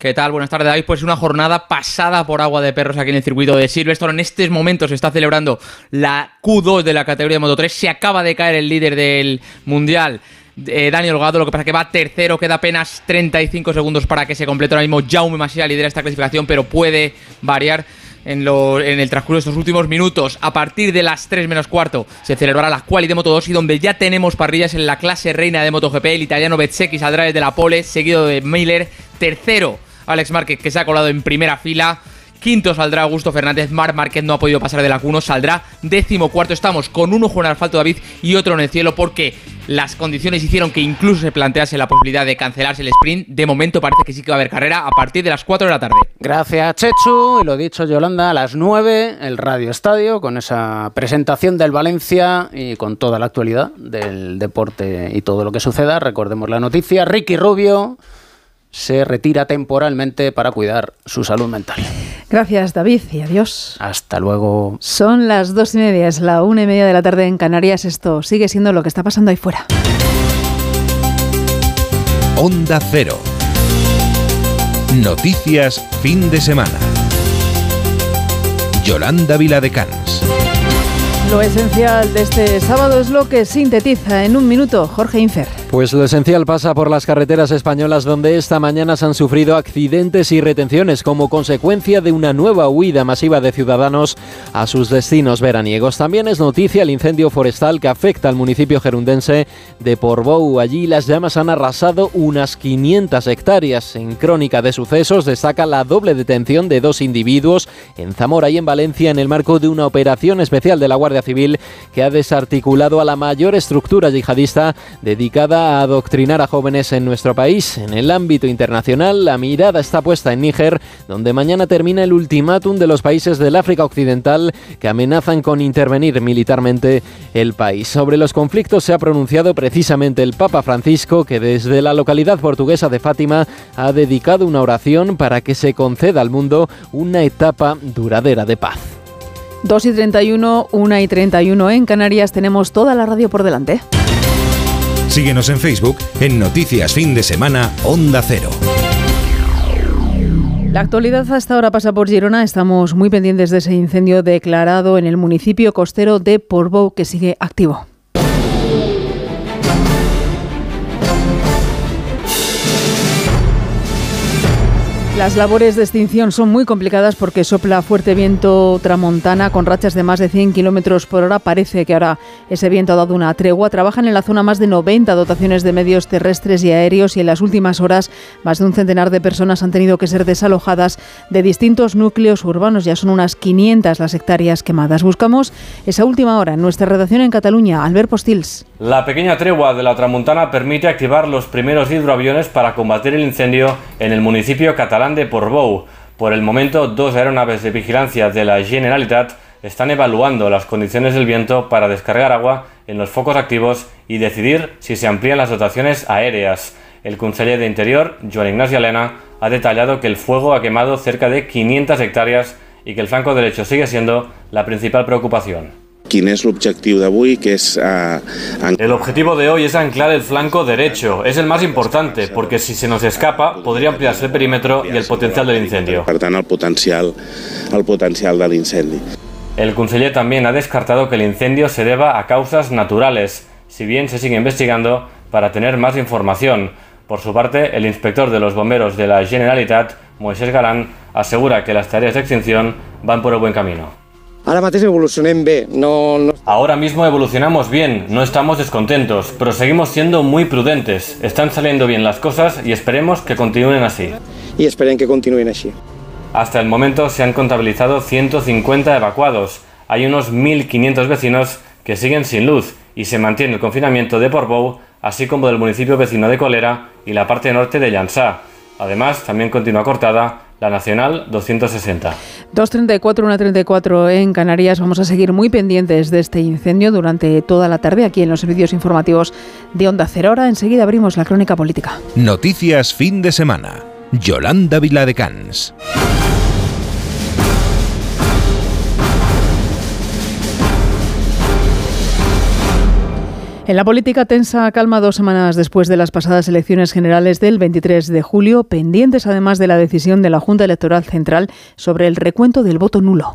¿Qué tal? Buenas tardes, David. Pues una jornada pasada por agua de perros aquí en el circuito de Silverstone. En estos momentos se está celebrando la Q2 de la categoría de Moto 3. Se acaba de caer el líder del Mundial. Eh, Daniel Holgado, lo que pasa que va tercero, queda apenas 35 segundos para que se complete. Ahora mismo Jaume Masia lidera esta clasificación, pero puede variar en, el transcurso de estos últimos minutos. A partir de las 3 menos cuarto se celebrará la quali de Moto 2 y donde ya tenemos parrillas en la clase reina de MotoGP. El italiano Bezzecchi saldrá desde la pole, seguido de Miller. Tercero, Alex Márquez, que se ha colado en primera fila. Quinto saldrá Augusto Fernández. Mar Márquez no ha podido pasar de la Q1. Saldrá décimo cuarto. Estamos con un ojo en asfalto David y otro en el cielo porque las condiciones hicieron que incluso se plantease la posibilidad de cancelarse el sprint. De momento parece que sí que va a haber carrera a partir de las 4 de la tarde. Gracias, Chechu. Y lo dicho, Yolanda, a las 9, el Radio Estadio, con esa presentación del Valencia y con toda la actualidad del deporte y todo lo que suceda. Recordemos la noticia. Ricky Rubio se retira temporalmente para cuidar su salud mental. Gracias, David, y adiós. Hasta luego. Son las dos y media, es la una y media de la tarde en Canarias. Esto sigue siendo lo que está pasando ahí fuera. Onda Cero. Noticias fin de semana. Yolanda Viladecans. Lo esencial de este sábado es lo que sintetiza en un minuto Jorge Infer. Pues lo esencial pasa por las carreteras españolas donde esta mañana se han sufrido accidentes y retenciones como consecuencia de una nueva huida masiva de ciudadanos a sus destinos veraniegos. También es noticia el incendio forestal que afecta al municipio gerundense de Portbou. Allí las llamas han arrasado unas 500 hectáreas. En crónica de sucesos destaca la doble detención de dos individuos en Zamora y en Valencia en el marco de una operación especial de la Guardia Civil que ha desarticulado a la mayor estructura yihadista dedicada a adoctrinar a jóvenes en nuestro país. En el ámbito internacional, la mirada está puesta en Níger, donde mañana termina el ultimátum de los países del África Occidental que amenazan con intervenir militarmente el país. Sobre los conflictos se ha pronunciado precisamente el Papa Francisco, que desde la localidad portuguesa de Fátima ha dedicado una oración para que se conceda al mundo una etapa duradera de paz. 2 y 31, 1 y 31 en Canarias, tenemos toda la radio por delante. Síguenos en Facebook en Noticias Fin de Semana Onda Cero. La actualidad hasta ahora pasa por Girona. Estamos muy pendientes de ese incendio declarado en el municipio costero de Portbou que sigue activo. Las labores de extinción son muy complicadas porque sopla fuerte viento tramontana con rachas de más de 100 kilómetros por hora. Parece que ahora ese viento ha dado una tregua. Trabajan en la zona más de 90 dotaciones de medios terrestres y aéreos y en las últimas horas más de un centenar de personas han tenido que ser desalojadas de distintos núcleos urbanos. Ya son unas 500 las hectáreas quemadas. Buscamos esa última hora en nuestra redacción en Cataluña. Albert Postils. La pequeña tregua de la tramontana permite activar los primeros hidroaviones para combatir el incendio en el municipio catalán Por el momento, dos aeronaves de vigilancia de la Generalitat están evaluando las condiciones del viento para descargar agua en los focos activos y decidir si se amplían las dotaciones aéreas. El conseller de Interior, Joan Ignacio Elena, ha detallado que el fuego ha quemado cerca de 500 hectáreas y que el flanco derecho sigue siendo la principal preocupación. ¿Quién es el objetivo de hoy? Que es, uh, el objetivo de hoy es anclar el flanco derecho. Es el más importante, porque si se nos escapa, podría ampliarse el perímetro y el potencial del incendio. Per tant, el potencial, el potencial de l'incendi. El conseller también ha descartado que el incendio se deba a causas naturales, si bien se sigue investigando para tener más información. Por su parte, el inspector de los bomberos de la Generalitat, Moisés Galán, asegura que las tareas de extinción van por el buen camino. Ahora evolucionen bien, no, no... Ahora mismo evolucionamos bien, no estamos descontentos, pero seguimos siendo muy prudentes. Están saliendo bien las cosas y esperemos que continúen así. Y esperen que continúen así. Hasta el momento se han contabilizado 150 evacuados. Hay unos 1.500 vecinos que siguen sin luz y se mantiene el confinamiento de Portbou, así como del municipio vecino de Colera y la parte norte de Llansá. Además, también continúa cortada la Nacional 260. 2.34, 1.34 en Canarias. Vamos a seguir muy pendientes de este incendio durante toda la tarde aquí en los servicios informativos de Onda Cero. Ahora enseguida abrimos la crónica política. Noticias fin de semana. Yolanda Viladecans. En la política tensa calma dos semanas después de las pasadas elecciones generales del 23 de julio, pendientes además de la decisión de la Junta Electoral Central sobre el recuento del voto nulo.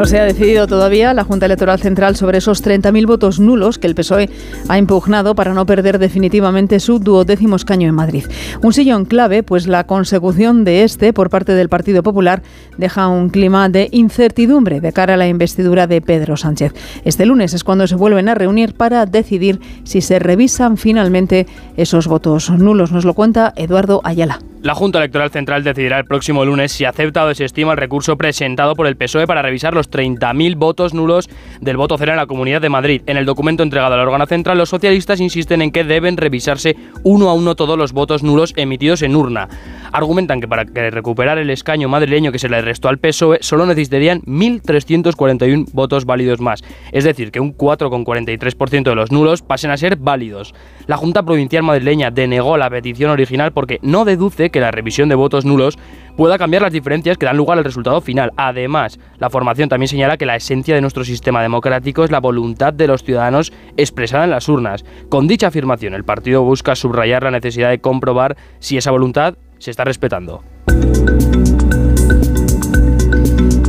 No se ha decidido todavía la Junta Electoral Central sobre esos 30.000 votos nulos que el PSOE ha impugnado para no perder definitivamente su duodécimo escaño en Madrid. Un sillón clave, pues la consecución de este por parte del Partido Popular deja un clima de incertidumbre de cara a la investidura de Pedro Sánchez. Este lunes es cuando se vuelven a reunir para decidir si se revisan finalmente esos votos nulos. Nos lo cuenta Eduardo Ayala. La Junta Electoral Central decidirá el próximo lunes si acepta o desestima el recurso presentado por el PSOE para revisar los 30.000 votos nulos del voto cero en la Comunidad de Madrid. En el documento entregado al órgano central, los socialistas insisten en que deben revisarse uno a uno todos los votos nulos emitidos en urna. Argumentan que para recuperar el escaño madrileño que se le restó al PSOE solo necesitarían 1.341 votos válidos más, es decir, que un 4,43% de los nulos pasen a ser válidos. La Junta Provincial Madrileña denegó la petición original porque no deduce que la revisión de votos nulos pueda cambiar las diferencias que dan lugar al resultado final. Además, la formación también señala que la esencia de nuestro sistema democrático es la voluntad de los ciudadanos expresada en las urnas. Con dicha afirmación, el partido busca subrayar la necesidad de comprobar si esa voluntad se está respetando.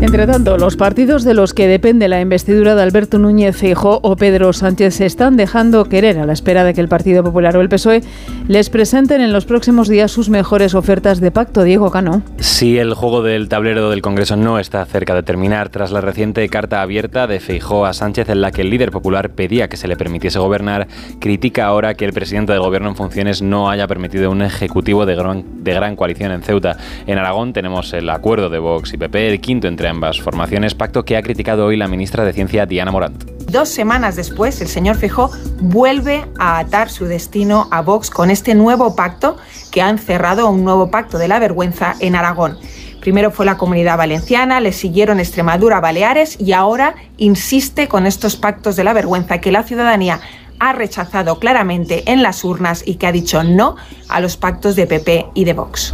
Entre tanto, los partidos de los que depende la investidura de Alberto Núñez Feijóo o Pedro Sánchez se están dejando querer a la espera de que el Partido Popular o el PSOE les presenten en los próximos días sus mejores ofertas de pacto. Diego Cano. Si el juego del tablero del Congreso no está cerca de terminar tras la reciente carta abierta de Feijóo a Sánchez en la que el líder popular pedía que se le permitiese gobernar, critica ahora que el presidente del gobierno en funciones no haya permitido un ejecutivo de gran, de gran coalición en Ceuta. En Aragón tenemos el acuerdo de Vox y PP, el quinto entre ambas formaciones, pacto que ha criticado hoy la ministra de Ciencia Diana Morant. Dos semanas después, el señor Fijó vuelve a atar su destino a Vox con este nuevo pacto que ha encerrado un nuevo pacto de la vergüenza en Aragón. Primero fue la comunidad valenciana, le siguieron Extremadura, Baleares y ahora insiste con estos pactos de la vergüenza que la ciudadanía ha rechazado claramente en las urnas y que ha dicho no a los pactos de PP y de Vox.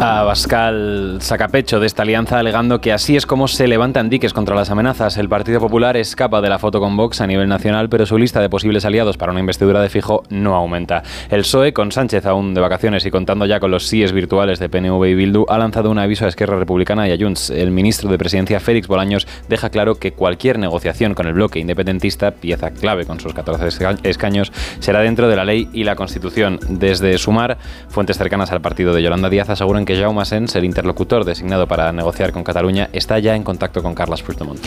Abascal saca pecho de esta alianza alegando que así es como se levantan diques contra las amenazas. El Partido Popular escapa de la foto con Vox a nivel nacional, pero su lista de posibles aliados para una investidura de fijo no aumenta. El PSOE, con Sánchez aún de vacaciones y contando ya con los síes virtuales de PNV y Bildu, ha lanzado un aviso a Esquerra Republicana y a Junts. El ministro de Presidencia, Félix Bolaños, deja claro que cualquier negociación con el bloque independentista, pieza clave con sus 14 escaños, será dentro de la ley y la Constitución. Desde Sumar, fuentes cercanas al partido de Yolanda Díaz aseguran que Jaume Sens, el interlocutor designado para negociar con Cataluña, está ya en contacto con Carles Puigdemont.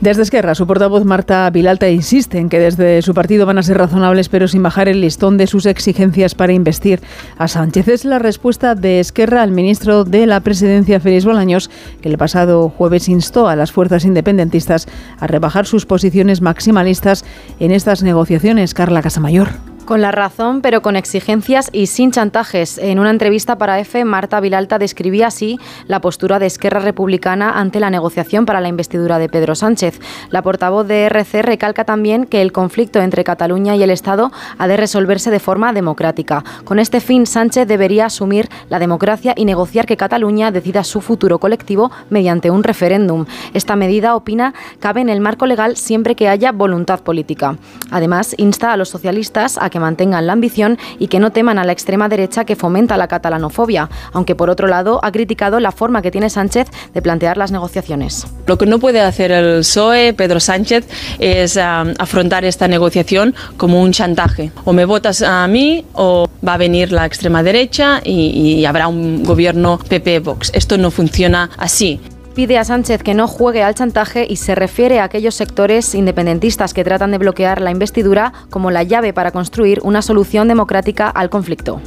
Desde Esquerra, su portavoz Marta Vilalta insiste en que desde su partido van a ser razonables, pero sin bajar el listón de sus exigencias para investir a Sánchez. Es la respuesta de Esquerra al ministro de la Presidencia, Félix Bolaños, que el pasado jueves instó a las fuerzas independentistas a rebajar sus posiciones maximalistas en estas negociaciones. Carla Casamayor. Con la razón, pero con exigencias y sin chantajes. En una entrevista para EFE, Marta Vilalta describía así la postura de Esquerra Republicana ante la negociación para la investidura de Pedro Sánchez. La portavoz de RC recalca también que el conflicto entre Cataluña y el Estado ha de resolverse de forma democrática. Con este fin, Sánchez debería asumir la democracia y negociar que Cataluña decida su futuro colectivo mediante un referéndum. Esta medida, opina, cabe en el marco legal siempre que haya voluntad política. Además, insta a los socialistas a que mantengan la ambición y que no teman a la extrema derecha que fomenta la catalanofobia, aunque por otro lado ha criticado la forma que tiene Sánchez de plantear las negociaciones. Lo que no puede hacer el PSOE, Pedro Sánchez, es afrontar esta negociación como un chantaje. O me votas a mí o va a venir la extrema derecha y, y habrá un gobierno PP-Vox. Esto no funciona así pide a Sánchez que no juegue al chantaje y se refiere a aquellos sectores independentistas que tratan de bloquear la investidura como la llave para construir una solución democrática al conflicto.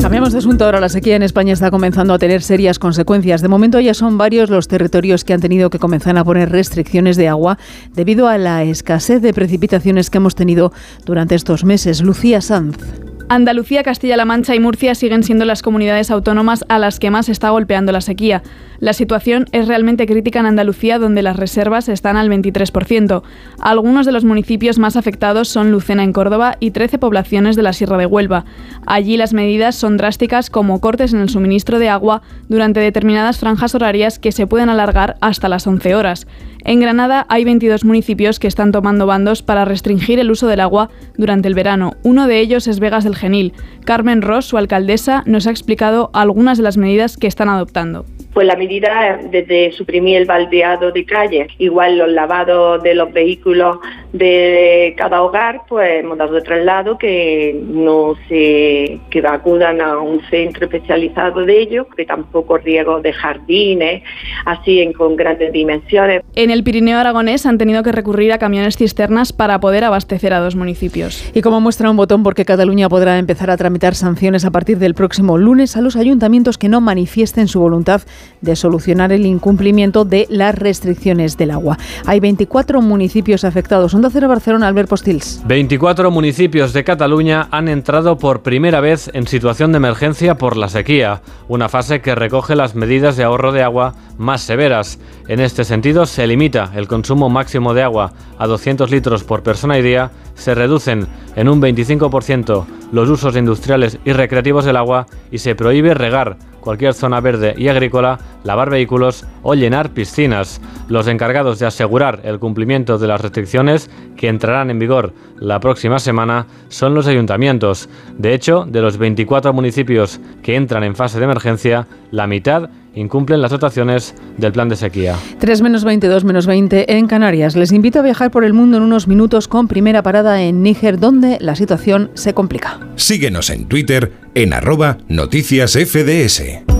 Cambiamos de asunto ahora. La sequía en España está comenzando a tener serias consecuencias. De momento ya son varios los territorios que han tenido que comenzar a poner restricciones de agua debido a la escasez de precipitaciones que hemos tenido durante estos meses. Lucía Sanz. Andalucía, Castilla-La Mancha y Murcia siguen siendo las comunidades autónomas a las que más está golpeando la sequía. La situación es realmente crítica en Andalucía, donde las reservas están al 23%. Algunos de los municipios más afectados son Lucena en Córdoba y 13 poblaciones de la Sierra de Huelva. Allí las medidas son drásticas como cortes en el suministro de agua durante determinadas franjas horarias que se pueden alargar hasta las 11 horas. En Granada hay 22 municipios que están tomando bandos para restringir el uso del agua durante el verano. Uno de ellos es Vegas del Genil. Carmen Ross, su alcaldesa, nos ha explicado algunas de las medidas que están adoptando. Pues la medida desde suprimir el baldeado de calles, igual los lavados de los vehículos de cada hogar, pues hemos dado de traslado que no se que acudan a un centro especializado de ellos, que tampoco riego de jardines, así en con grandes dimensiones. En el Pirineo aragonés han tenido que recurrir a camiones cisternas para poder abastecer a dos municipios. Y como muestra un botón porque Cataluña podrá empezar a tramitar sanciones a partir del próximo lunes a los ayuntamientos que no manifiesten su voluntad de solucionar el incumplimiento de las restricciones del agua. Hay 24 municipios afectados. Onda Cero Barcelona, Albert Postils. 24 municipios de Cataluña han entrado por primera vez en situación de emergencia por la sequía, una fase que recoge las medidas de ahorro de agua más severas. En este sentido, se limita el consumo máximo de agua a 200 litros por persona y día, se reducen en un 25% los usos industriales y recreativos del agua y se prohíbe regar cualquier zona verde y agrícola, lavar vehículos o llenar piscinas. Los encargados de asegurar el cumplimiento de las restricciones que entrarán en vigor la próxima semana son los ayuntamientos. De hecho, de los 24 municipios que entran en fase de emergencia, la mitad incumplen las dotaciones del plan de sequía. 3 menos 22 menos 20 en Canarias. Les invito a viajar por el mundo en unos minutos con primera parada en Níger, donde la situación se complica. Síguenos en Twitter en arroba noticias FDS.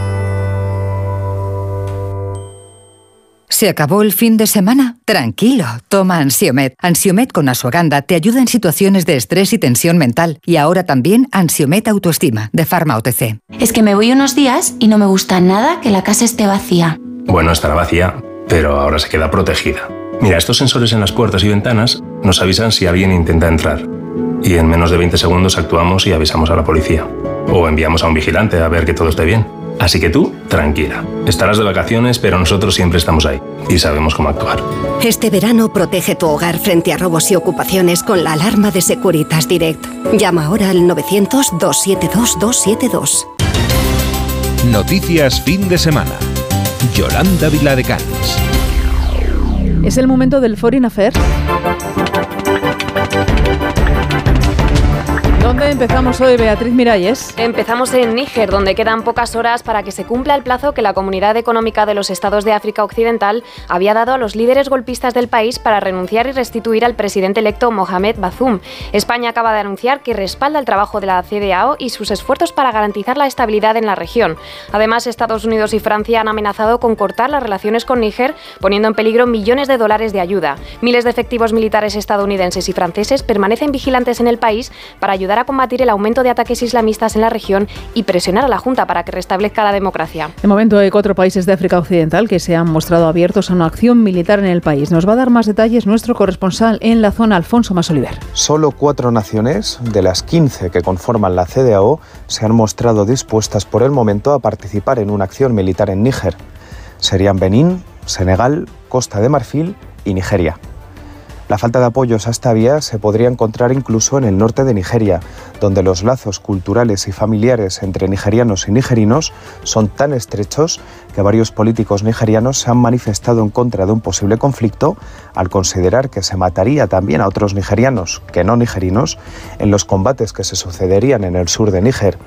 ¿Se acabó el fin de semana? Tranquilo, toma Ansiomet. Ansiomet con Asuaganda te ayuda en situaciones de estrés y tensión mental. Y ahora también Ansiomet Autoestima, de Pharma OTC. Es que me voy unos días y no me gusta nada que la casa esté vacía. Bueno, estará vacía, pero ahora se queda protegida. Mira, estos sensores en las puertas y ventanas nos avisan si alguien intenta entrar. Y en menos de 20 segundos actuamos y avisamos a la policía. O enviamos a un vigilante a ver que todo esté bien. Así que tú, tranquila. Estarás de vacaciones, pero nosotros siempre estamos ahí y sabemos cómo actuar. Este verano protege tu hogar frente a robos y ocupaciones con la alarma de Securitas Direct. Llama ahora al 900-272-272. Noticias fin de semana. Yolanda Viladecans. Es el momento del Foreign Affairs. ¿Dónde empezamos hoy, Beatriz Miralles? Empezamos en Níger, donde quedan pocas horas para que se cumpla el plazo que la Comunidad Económica de los Estados de África Occidental había dado a los líderes golpistas del país para renunciar y restituir al presidente electo Mohamed Bazoum. España acaba de anunciar que respalda el trabajo de la CDAO y sus esfuerzos para garantizar la estabilidad en la región. Además, Estados Unidos y Francia han amenazado con cortar las relaciones con Níger, poniendo en peligro millones de dólares de ayuda. Miles de efectivos militares estadounidenses y franceses permanecen vigilantes en el país para ayudar a combatir el aumento de ataques islamistas en la región y presionar a la Junta para que restablezca la democracia. De momento hay cuatro países de África Occidental que se han mostrado abiertos a una acción militar en el país. Nos va a dar más detalles nuestro corresponsal en la zona, Alfonso Masoliver. Solo cuatro naciones de las 15 que conforman la CDAO se han mostrado dispuestas por el momento a participar en una acción militar en Níger. Serían Benín, Senegal, Costa de Marfil y Nigeria. La falta de apoyos a esta vía se podría encontrar incluso en el norte de Nigeria, donde los lazos culturales y familiares entre nigerianos y nigerinos son tan estrechos que varios políticos nigerianos se han manifestado en contra de un posible conflicto al considerar que se mataría también a otros nigerianos, que no nigerinos, en los combates que se sucederían en el sur de Níger.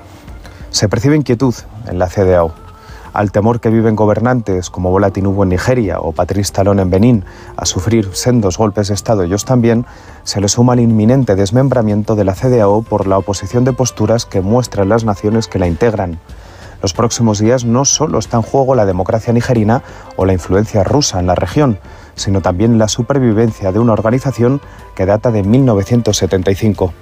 Se percibe inquietud en la CDAO. Al temor que viven gobernantes como Bola Tinubu en Nigeria o Patrice Talón en Benín a sufrir sendos golpes de Estado ellos también, se le suma el inminente desmembramiento de la CDAO por la oposición de posturas que muestran las naciones que la integran. Los próximos días no solo está en juego la democracia nigerina o la influencia rusa en la región, sino también la supervivencia de una organización que data de 1975.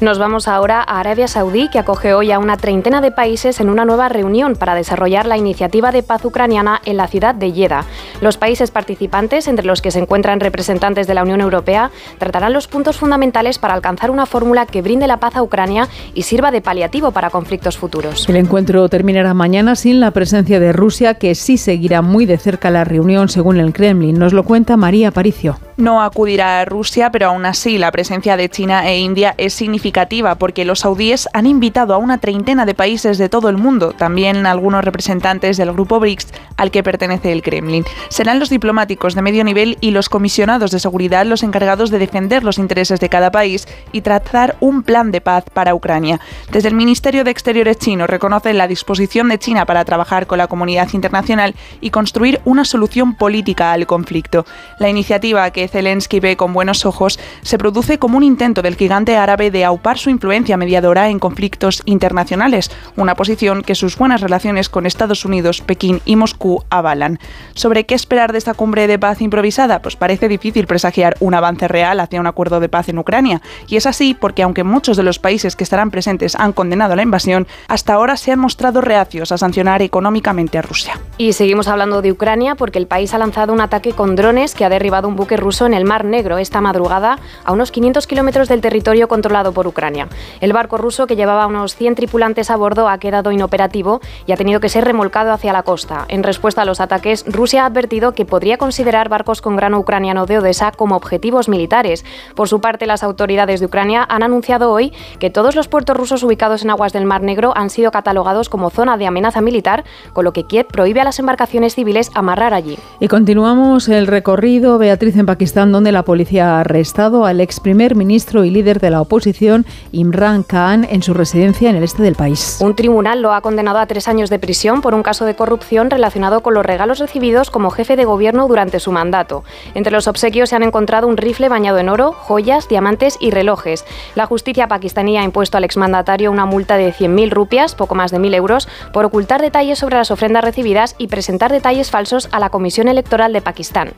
Nos vamos ahora a Arabia Saudí, que acoge hoy a una treintena de países en una nueva reunión para desarrollar la iniciativa de paz ucraniana en la ciudad de Jeddah. Los países participantes, entre los que se encuentran representantes de la Unión Europea, tratarán los puntos fundamentales para alcanzar una fórmula que brinde la paz a Ucrania y sirva de paliativo para conflictos futuros. El encuentro terminará mañana sin la presencia de Rusia, que sí seguirá muy de cerca la reunión, según el Kremlin. Nos lo cuenta María Aparicio. No acudirá a Rusia, pero aún así la presencia de China e India es significativa porque los saudíes han invitado a una treintena de países de todo el mundo, también algunos representantes del grupo BRICS al que pertenece el Kremlin. Serán los diplomáticos de medio nivel y los comisionados de seguridad los encargados de defender los intereses de cada país y trazar un plan de paz para Ucrania. Desde el Ministerio de Exteriores chino reconocen la disposición de China para trabajar con la comunidad internacional y construir una solución política al conflicto. La iniciativa que Zelensky ve con buenos ojos se produce como un intento del gigante árabe de aupar su influencia mediadora en conflictos internacionales, una posición que sus buenas relaciones con Estados Unidos, Pekín y Moscú avalan. ¿Sobre qué esperar de esta cumbre de paz improvisada? Pues parece difícil presagiar un avance real hacia un acuerdo de paz en Ucrania. Y es así porque aunque muchos de los países que estarán presentes han condenado la invasión, hasta ahora se han mostrado reacios a sancionar económicamente a Rusia. Y seguimos hablando de Ucrania porque el país ha lanzado un ataque con drones que ha derribado un buque ruso en el Mar Negro esta madrugada a unos 500 kilómetros del territorio controlado por Ucrania. El barco ruso, que llevaba unos 100 tripulantes a bordo, ha quedado inoperativo y ha tenido que ser remolcado hacia la costa. En respuesta a los ataques, Rusia ha advertido que podría considerar barcos con grano ucraniano de Odessa como objetivos militares. Por su parte, las autoridades de Ucrania han anunciado hoy que todos los puertos rusos ubicados en aguas del Mar Negro han sido catalogados como zona de amenaza militar, con lo que Kiev prohíbe a las embarcaciones civiles amarrar allí. Y continuamos el recorrido, Beatriz, en Pakistán, donde la policía ha arrestado al ex primer ministro y líder de la oposición, Imran Khan, en su residencia en el este del país. Un tribunal lo ha condenado a tres años de prisión por un caso de corrupción relacionado con los regalos recibidos como jefe de gobierno durante su mandato. Entre los obsequios se han encontrado un rifle bañado en oro, joyas, diamantes y relojes. La justicia pakistaní ha impuesto al exmandatario una multa de 100.000 rupias, poco más de 1.000 euros, por ocultar detalles sobre las ofrendas recibidas y presentar detalles falsos a la Comisión Electoral de Pakistán.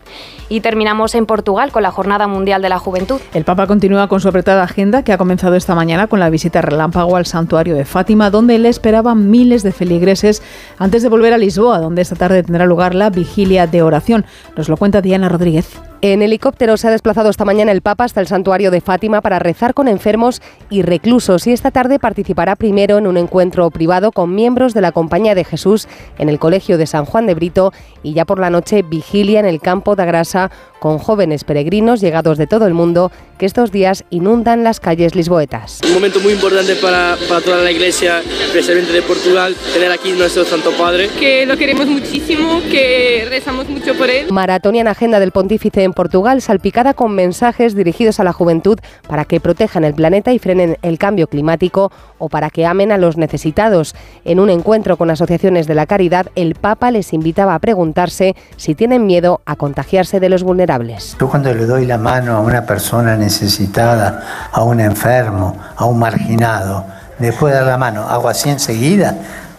Y terminamos en Portugal con la Jornada Mundial de la Juventud. El Papa continúa con su apretada agenda que ha comenzado esta mañana con la visita relámpago al santuario de Fátima, donde le esperaban miles de feligreses antes de volver a Lisboa, donde esta tarde tendrá lugar la vigilia de oración. Nos lo cuenta Diana Rodríguez. En helicóptero se ha desplazado esta mañana el Papa hasta el santuario de Fátima para rezar con enfermos y reclusos y esta tarde participará primero en un encuentro privado con miembros de la Compañía de Jesús en el Colegio de San Juan de Brito y ya por la noche vigilia en el campo de Grasa con jóvenes peregrinos llegados de todo el mundo que estos días inundan las calles lisboetas. Un momento muy importante para, para toda la iglesia, especialmente de Portugal, tener aquí nuestro Santo Padre. Que lo queremos muchísimo, que rezamos mucho por él. Maratón en agenda del pontífice en Portugal, salpicada con mensajes dirigidos a la juventud para que protejan el planeta y frenen el cambio climático o para que amen a los necesitados. En un encuentro con asociaciones de la caridad, el Papa les invitaba a preguntarse si tienen miedo a contagiarse de los vulnerables. Yo cuando le doy la mano a una persona necesitada, a un enfermo, a un marginado, le puedo dar la mano, hago así enseguida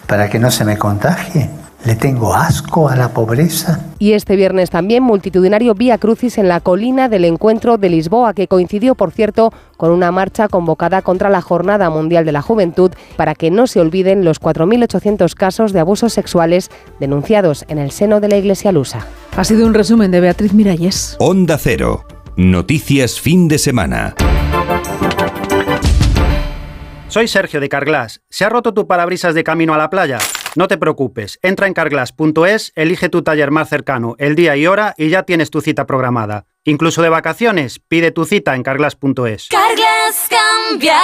para que no se me contagie. ¿Le tengo asco a la pobreza? Y este viernes también multitudinario Vía Crucis en la colina del encuentro de Lisboa, que coincidió, por cierto, con una marcha convocada contra la Jornada Mundial de la Juventud para que no se olviden los 4.800 casos de abusos sexuales denunciados en el seno de la Iglesia lusa. Ha sido un resumen de Beatriz Miralles. Onda Cero. Noticias fin de semana. Soy Sergio de Carglass. ¿Se ha roto tu parabrisas de camino a la playa? No te preocupes, entra en carglass.es, elige tu taller más cercano, el día y hora y ya tienes tu cita programada. Incluso de vacaciones, pide tu cita en carglass.es. Carglass cambia,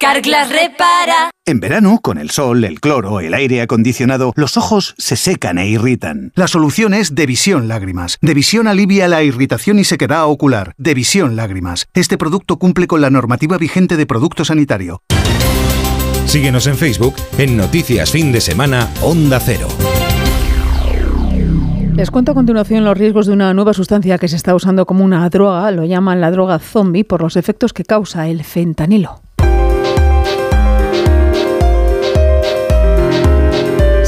Carglass repara. En verano, con el sol, el cloro, el aire acondicionado, los ojos se secan e irritan. La solución es Devisión Lágrimas. Devisión alivia la irritación y sequedad ocular. Devisión Lágrimas. Este producto cumple con la normativa vigente de producto sanitario. Síguenos en Facebook en Noticias Fin de Semana Onda Cero. Les cuento a continuación los riesgos de una nueva sustancia que se está usando como una droga, lo llaman la droga zombie por los efectos que causa el fentanilo.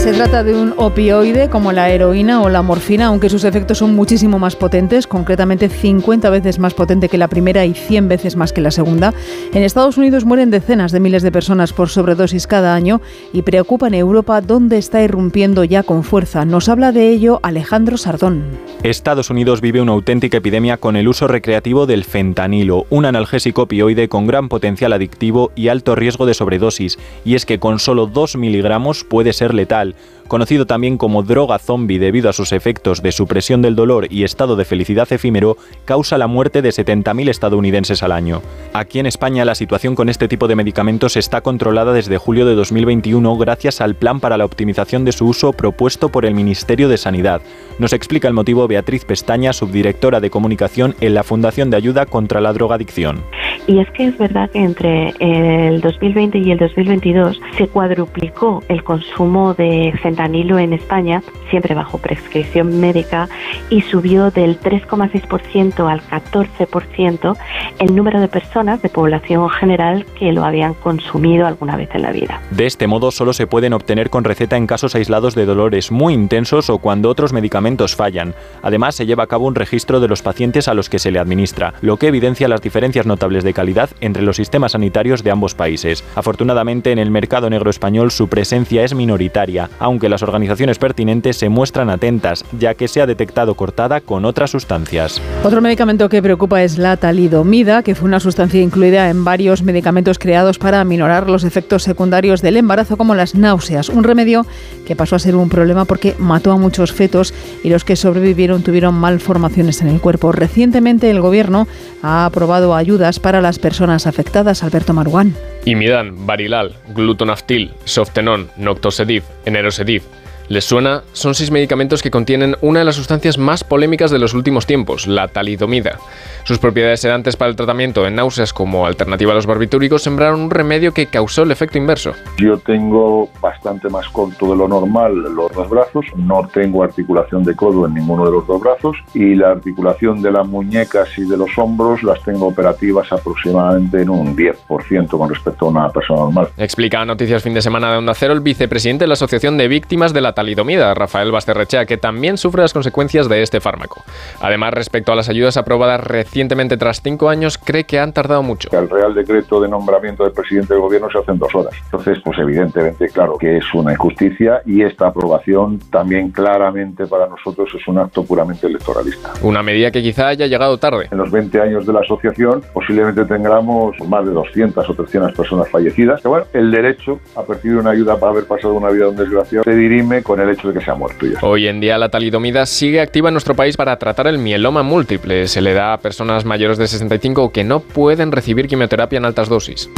Se trata de un opioide como la heroína o la morfina, aunque sus efectos son muchísimo más potentes, concretamente 50 veces más potente que la primera y 100 veces más que la segunda. En Estados Unidos mueren decenas de miles de personas por sobredosis cada año y preocupa en Europa donde está irrumpiendo ya con fuerza. Nos habla de ello Alejandro Sardón. Estados Unidos vive una auténtica epidemia con el uso recreativo del fentanilo, un analgésico opioide con gran potencial adictivo y alto riesgo de sobredosis, y es que con solo 2 miligramos puede ser letal weil conocido también como droga zombie debido a sus efectos de supresión del dolor y estado de felicidad efímero, causa la muerte de 70.000 estadounidenses al año. Aquí en España la situación con este tipo de medicamentos está controlada desde julio de 2021 gracias al plan para la optimización de su uso propuesto por el Ministerio de Sanidad. Nos explica el motivo Beatriz Pestaña, subdirectora de comunicación en la Fundación de Ayuda contra la Drogadicción. Y es que es verdad que entre el 2020 y el 2022 se cuadruplicó el consumo de fentanilo en España, siempre bajo prescripción médica, y subió del 3,6% al 14% el número de personas de población general que lo habían consumido alguna vez en la vida. De este modo solo se pueden obtener con receta en casos aislados de dolores muy intensos o cuando otros medicamentos fallan. Además se lleva a cabo un registro de los pacientes a los que se le administra, lo que evidencia las diferencias notables de calidad entre los sistemas sanitarios de ambos países. Afortunadamente en el mercado negro español su presencia es minoritaria, aunque las organizaciones pertinentes se muestran atentas, ya que se ha detectado cortada con otras sustancias. Otro medicamento que preocupa es la talidomida, que fue una sustancia incluida en varios medicamentos creados para aminorar los efectos secundarios del embarazo, como las náuseas. Un remedio que pasó a ser un problema porque mató a muchos fetos y los que sobrevivieron tuvieron malformaciones en el cuerpo. Recientemente el gobierno ha aprobado ayudas para las personas afectadas. Alberto Maruán. Imidan, Barilal, Glutonaftil, Softenón, Noctosedif, Enerosedif, ¿Les suena? Son seis medicamentos que contienen una de las sustancias más polémicas de los últimos tiempos, la talidomida. Sus propiedades sedantes para el tratamiento de náuseas como alternativa a los barbitúricos sembraron un remedio que causó el efecto inverso. Yo tengo bastante más corto de lo normal los dos brazos, no tengo articulación de codo en ninguno de los dos brazos y la articulación de las muñecas y de los hombros las tengo operativas aproximadamente en un 10% con respecto a una persona normal. Explica a Noticias Fin de Semana de Onda Cero el vicepresidente de la Asociación de Víctimas de la talidomida, Rafael Basterrechea, que también sufre las consecuencias de este fármaco. Además, respecto a las ayudas aprobadas recientemente tras cinco años, cree que han tardado mucho. El Real Decreto de nombramiento del presidente del gobierno se hace en dos horas. Entonces, pues evidentemente, claro que es una injusticia y esta aprobación también claramente para nosotros es un acto puramente electoralista. Una medida que quizá haya llegado tarde. En los 20 años de la asociación posiblemente tengamos más de 200 o 300 personas fallecidas. Que bueno, el derecho a percibir una ayuda para haber pasado una vida un desgraciado se dirime con el hecho de que se ha muerto ya. Hoy en día la talidomida sigue activa en nuestro país para tratar el mieloma múltiple. Se le da a personas mayores de 65 que no pueden recibir quimioterapia en altas dosis.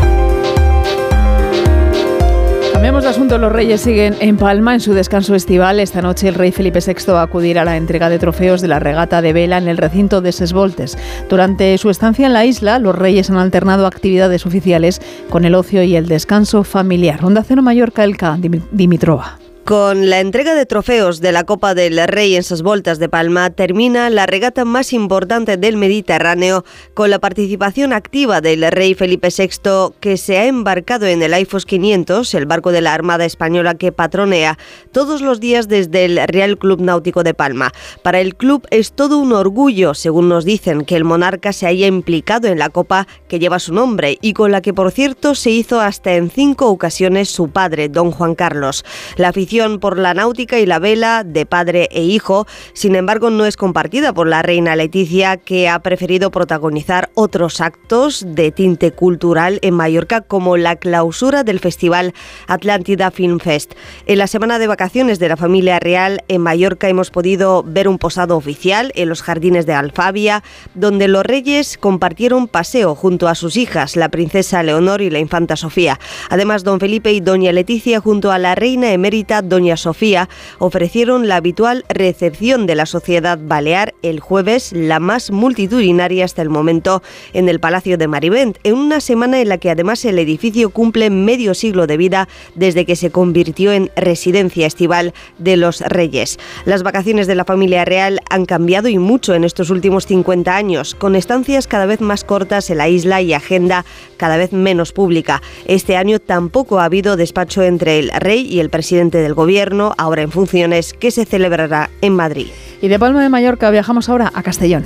Cambiamos de asunto. Los Reyes siguen en Palma en su descanso estival. Esta noche el rey Felipe VI va a acudir a la entrega de trofeos de la regata de vela en el recinto de Sesvoltes. Durante su estancia en la isla, los Reyes han alternado actividades oficiales con el ocio y el descanso familiar. Onda Cero Mallorca, Elka Dimitrova. Con la entrega de trofeos de la Copa del Rey en sus voltas de Palma, termina la regata más importante del Mediterráneo con la participación activa del rey Felipe VI, que se ha embarcado en el IFOS 500, el barco de la Armada Española que patronea todos los días desde el Real Club Náutico de Palma. Para el club es todo un orgullo, según nos dicen, que el monarca se haya implicado en la Copa que lleva su nombre y con la que, por cierto, se hizo hasta en cinco ocasiones su padre, don Juan Carlos. La afición por la náutica y la vela de padre e hijo, sin embargo, no es compartida por la reina Leticia, que ha preferido protagonizar otros actos de tinte cultural en Mallorca, como la clausura del festival Atlántida Film Fest. En la semana de vacaciones de la familia real en Mallorca hemos podido ver un posado oficial en los jardines de Alfabia, donde los reyes compartieron paseo junto a sus hijas, la princesa Leonor y la infanta Sofía. Además, don Felipe y doña Leticia, junto a la reina emérita Doña Sofía ofrecieron la habitual recepción de la sociedad balear el jueves, la más multitudinaria hasta el momento en el Palacio de Marivent, en una semana en la que además el edificio cumple medio siglo de vida desde que se convirtió en residencia estival de los reyes. Las vacaciones de la familia real han cambiado y mucho en estos últimos 50 años, con estancias cada vez más cortas en la isla y agenda cada vez menos pública. Este año tampoco ha habido despacho entre el rey y el presidente del gobierno, ahora en funciones, que se celebrará en Madrid. Y de Palma de Mallorca viajamos ahora a Castellón.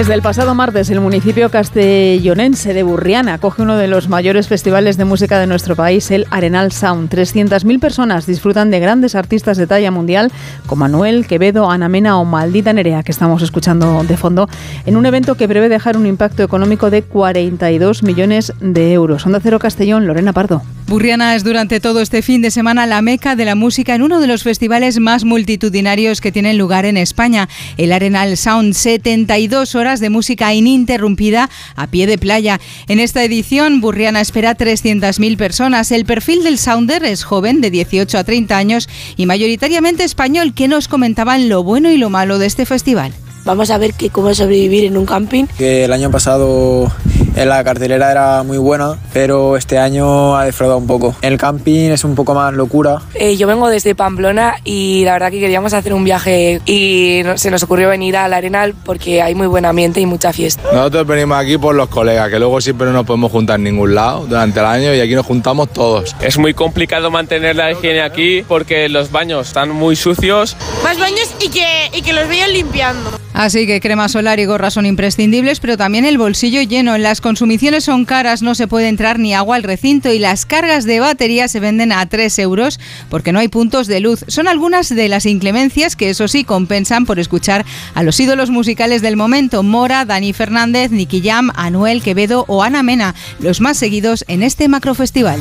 Desde el pasado martes, el municipio castellonense de Burriana acoge uno de los mayores festivales de música de nuestro país, el Arenal Sound. 300.000 personas disfrutan de grandes artistas de talla mundial como Manuel, Quevedo, Ana Mena o Maldita Nerea, que estamos escuchando de fondo, en un evento que prevé dejar un impacto económico de 42 millones de euros. Onda Cero Castellón, Lorena Pardo. Burriana es durante todo este fin de semana la meca de la música en uno de los festivales más multitudinarios que tienen lugar en España, el Arenal Sound. 72 horas de música ininterrumpida a pie de playa. En esta edición, Burriana espera 300.000 personas. El perfil del Sounder es joven, de 18 a 30 años y mayoritariamente español, que nos comentaban lo bueno y lo malo de este festival. Vamos a ver que cómo sobrevivir en un camping. Que el año pasado la cartelera era muy buena, pero este año ha defraudado un poco. El camping es un poco más locura. Eh, yo vengo desde Pamplona y la verdad que queríamos hacer un viaje y se nos ocurrió venir al Arenal porque hay muy buen ambiente y mucha fiesta. Nosotros venimos aquí por los colegas, que luego siempre no nos podemos juntar en ningún lado durante el año y aquí nos juntamos todos. Es muy complicado mantener la higiene aquí porque los baños están muy sucios. Más baños y que, y que los vayan limpiando. Así que crema solar y gorra son imprescindibles, pero también el bolsillo lleno. En las consumiciones son caras, no se puede entrar ni agua al recinto y las cargas de batería se venden a 3 euros porque no hay puntos de luz. Son algunas de las inclemencias que eso sí compensan por escuchar a los ídolos musicales del momento, Mora, Dani Fernández, Nicky Jam, Anuel Quevedo o Ana Mena, los más seguidos en este macrofestival.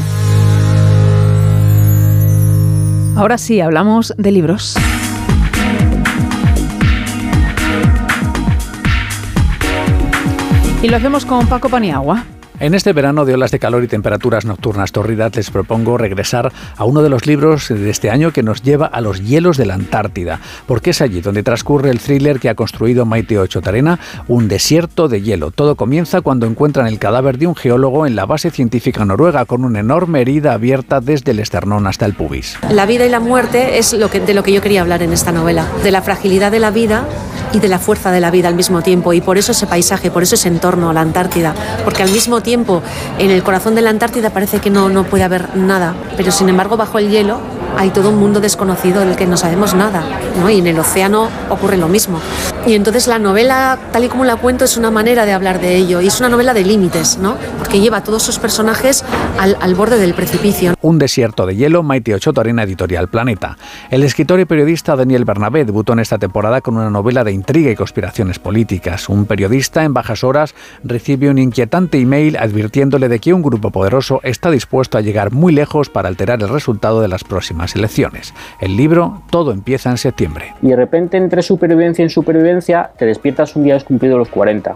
Ahora sí, hablamos de libros. Y lo hacemos con Paco Paniagua. En este verano de olas de calor y temperaturas nocturnas torridas les propongo regresar a uno de los libros de este año que nos lleva a los hielos de la Antártida, porque es allí donde transcurre el thriller que ha construido Maite Ochotarena, un desierto de hielo. Todo comienza cuando encuentran el cadáver de un geólogo en la base científica noruega con una enorme herida abierta desde el esternón hasta el pubis. La vida y la muerte es lo que, de lo que yo quería hablar en esta novela, de la fragilidad de la vida y de la fuerza de la vida al mismo tiempo, y por eso ese paisaje, por eso ese entorno, la Antártida, porque al mismo tiempo tiempo en el corazón de la Antártida parece que no, no puede haber nada, pero sin embargo bajo el hielo hay todo un mundo desconocido del que no sabemos nada, y en el océano ocurre lo mismo. Y entonces la novela, tal y como la cuento, es una manera de hablar de ello, y es una novela de límites, ¿no? porque lleva a todos sus personajes al, al borde del precipicio. Un desierto de hielo, Maite Ochoto, Arena Editorial Planeta. El escritor y periodista Daniel Bernabé debutó en esta temporada con una novela de intriga y conspiraciones políticas. Un periodista en bajas horas recibe un inquietante email advirtiéndole de que un grupo poderoso está dispuesto a llegar muy lejos para alterar el resultado de las próximas elecciones. El libro Todo empieza en septiembre. Y de repente entre supervivencia en supervivencia te despiertas un día descumplido los 40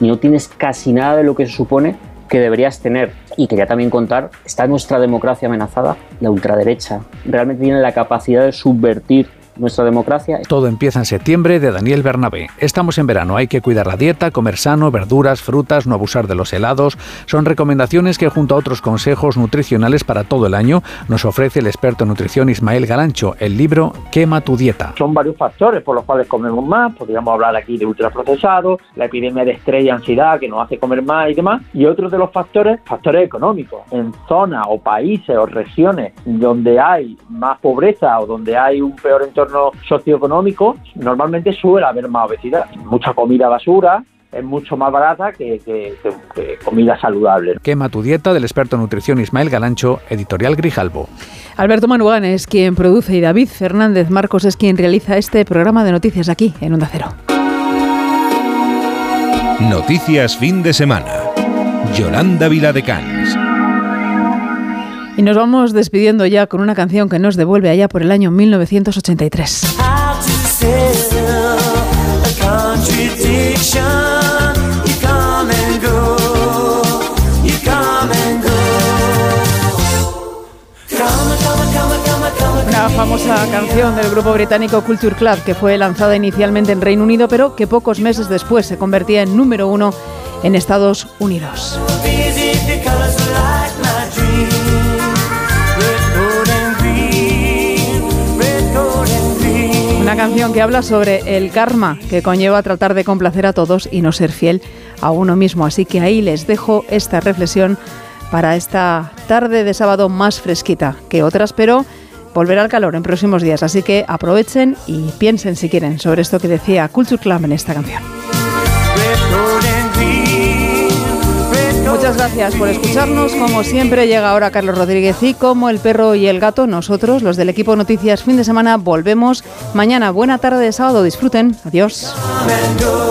y no tienes casi nada de lo que se supone que deberías tener. Y quería también contar, ¿está nuestra democracia amenazada? La ultraderecha realmente tiene la capacidad de subvertir nuestra democracia. Todo empieza en septiembre de Daniel Bernabé. Estamos en verano, hay que cuidar la dieta, comer sano, verduras, frutas, no abusar de los helados. Son recomendaciones que junto a otros consejos nutricionales para todo el año nos ofrece el experto en nutrición Ismael Galancho, el libro Quema tu dieta. Son varios factores por los cuales comemos más, podríamos hablar aquí de ultraprocesados, la epidemia de estrés y ansiedad que nos hace comer más y demás, y otros de los factores, factores económicos. En zonas o países o regiones donde hay más pobreza o donde hay un peor entorno socioeconómico, normalmente suele haber más obesidad. Mucha comida basura, es mucho más barata que, que, que, que, comida saludable. Quema tu dieta del experto en nutrición Ismael Galancho, editorial Grijalbo. Alberto Manuán es quien produce y David Fernández Marcos es quien realiza este programa de noticias aquí en Onda Cero. Noticias fin de semana. Yolanda Viladecans. Y nos vamos despidiendo ya con una canción que nos devuelve allá por el año 1983. Una famosa canción del grupo británico Culture Club que fue lanzada inicialmente en Reino Unido, pero que pocos meses después se convertía en número uno en Estados Unidos. Canción que habla sobre el karma que conlleva tratar de complacer a todos y no ser fiel a uno mismo. Así que ahí les dejo esta reflexión para esta tarde de sábado más fresquita que otras, pero volverá al calor en próximos días. Así que aprovechen y piensen si quieren sobre esto que decía Culture Club en esta canción. Muchas gracias por escucharnos. Como siempre, llega ahora Carlos Rodríguez y como el perro y el gato, nosotros, los del equipo Noticias Fin de Semana, volvemos mañana. Buena tarde de sábado. Disfruten. Adiós.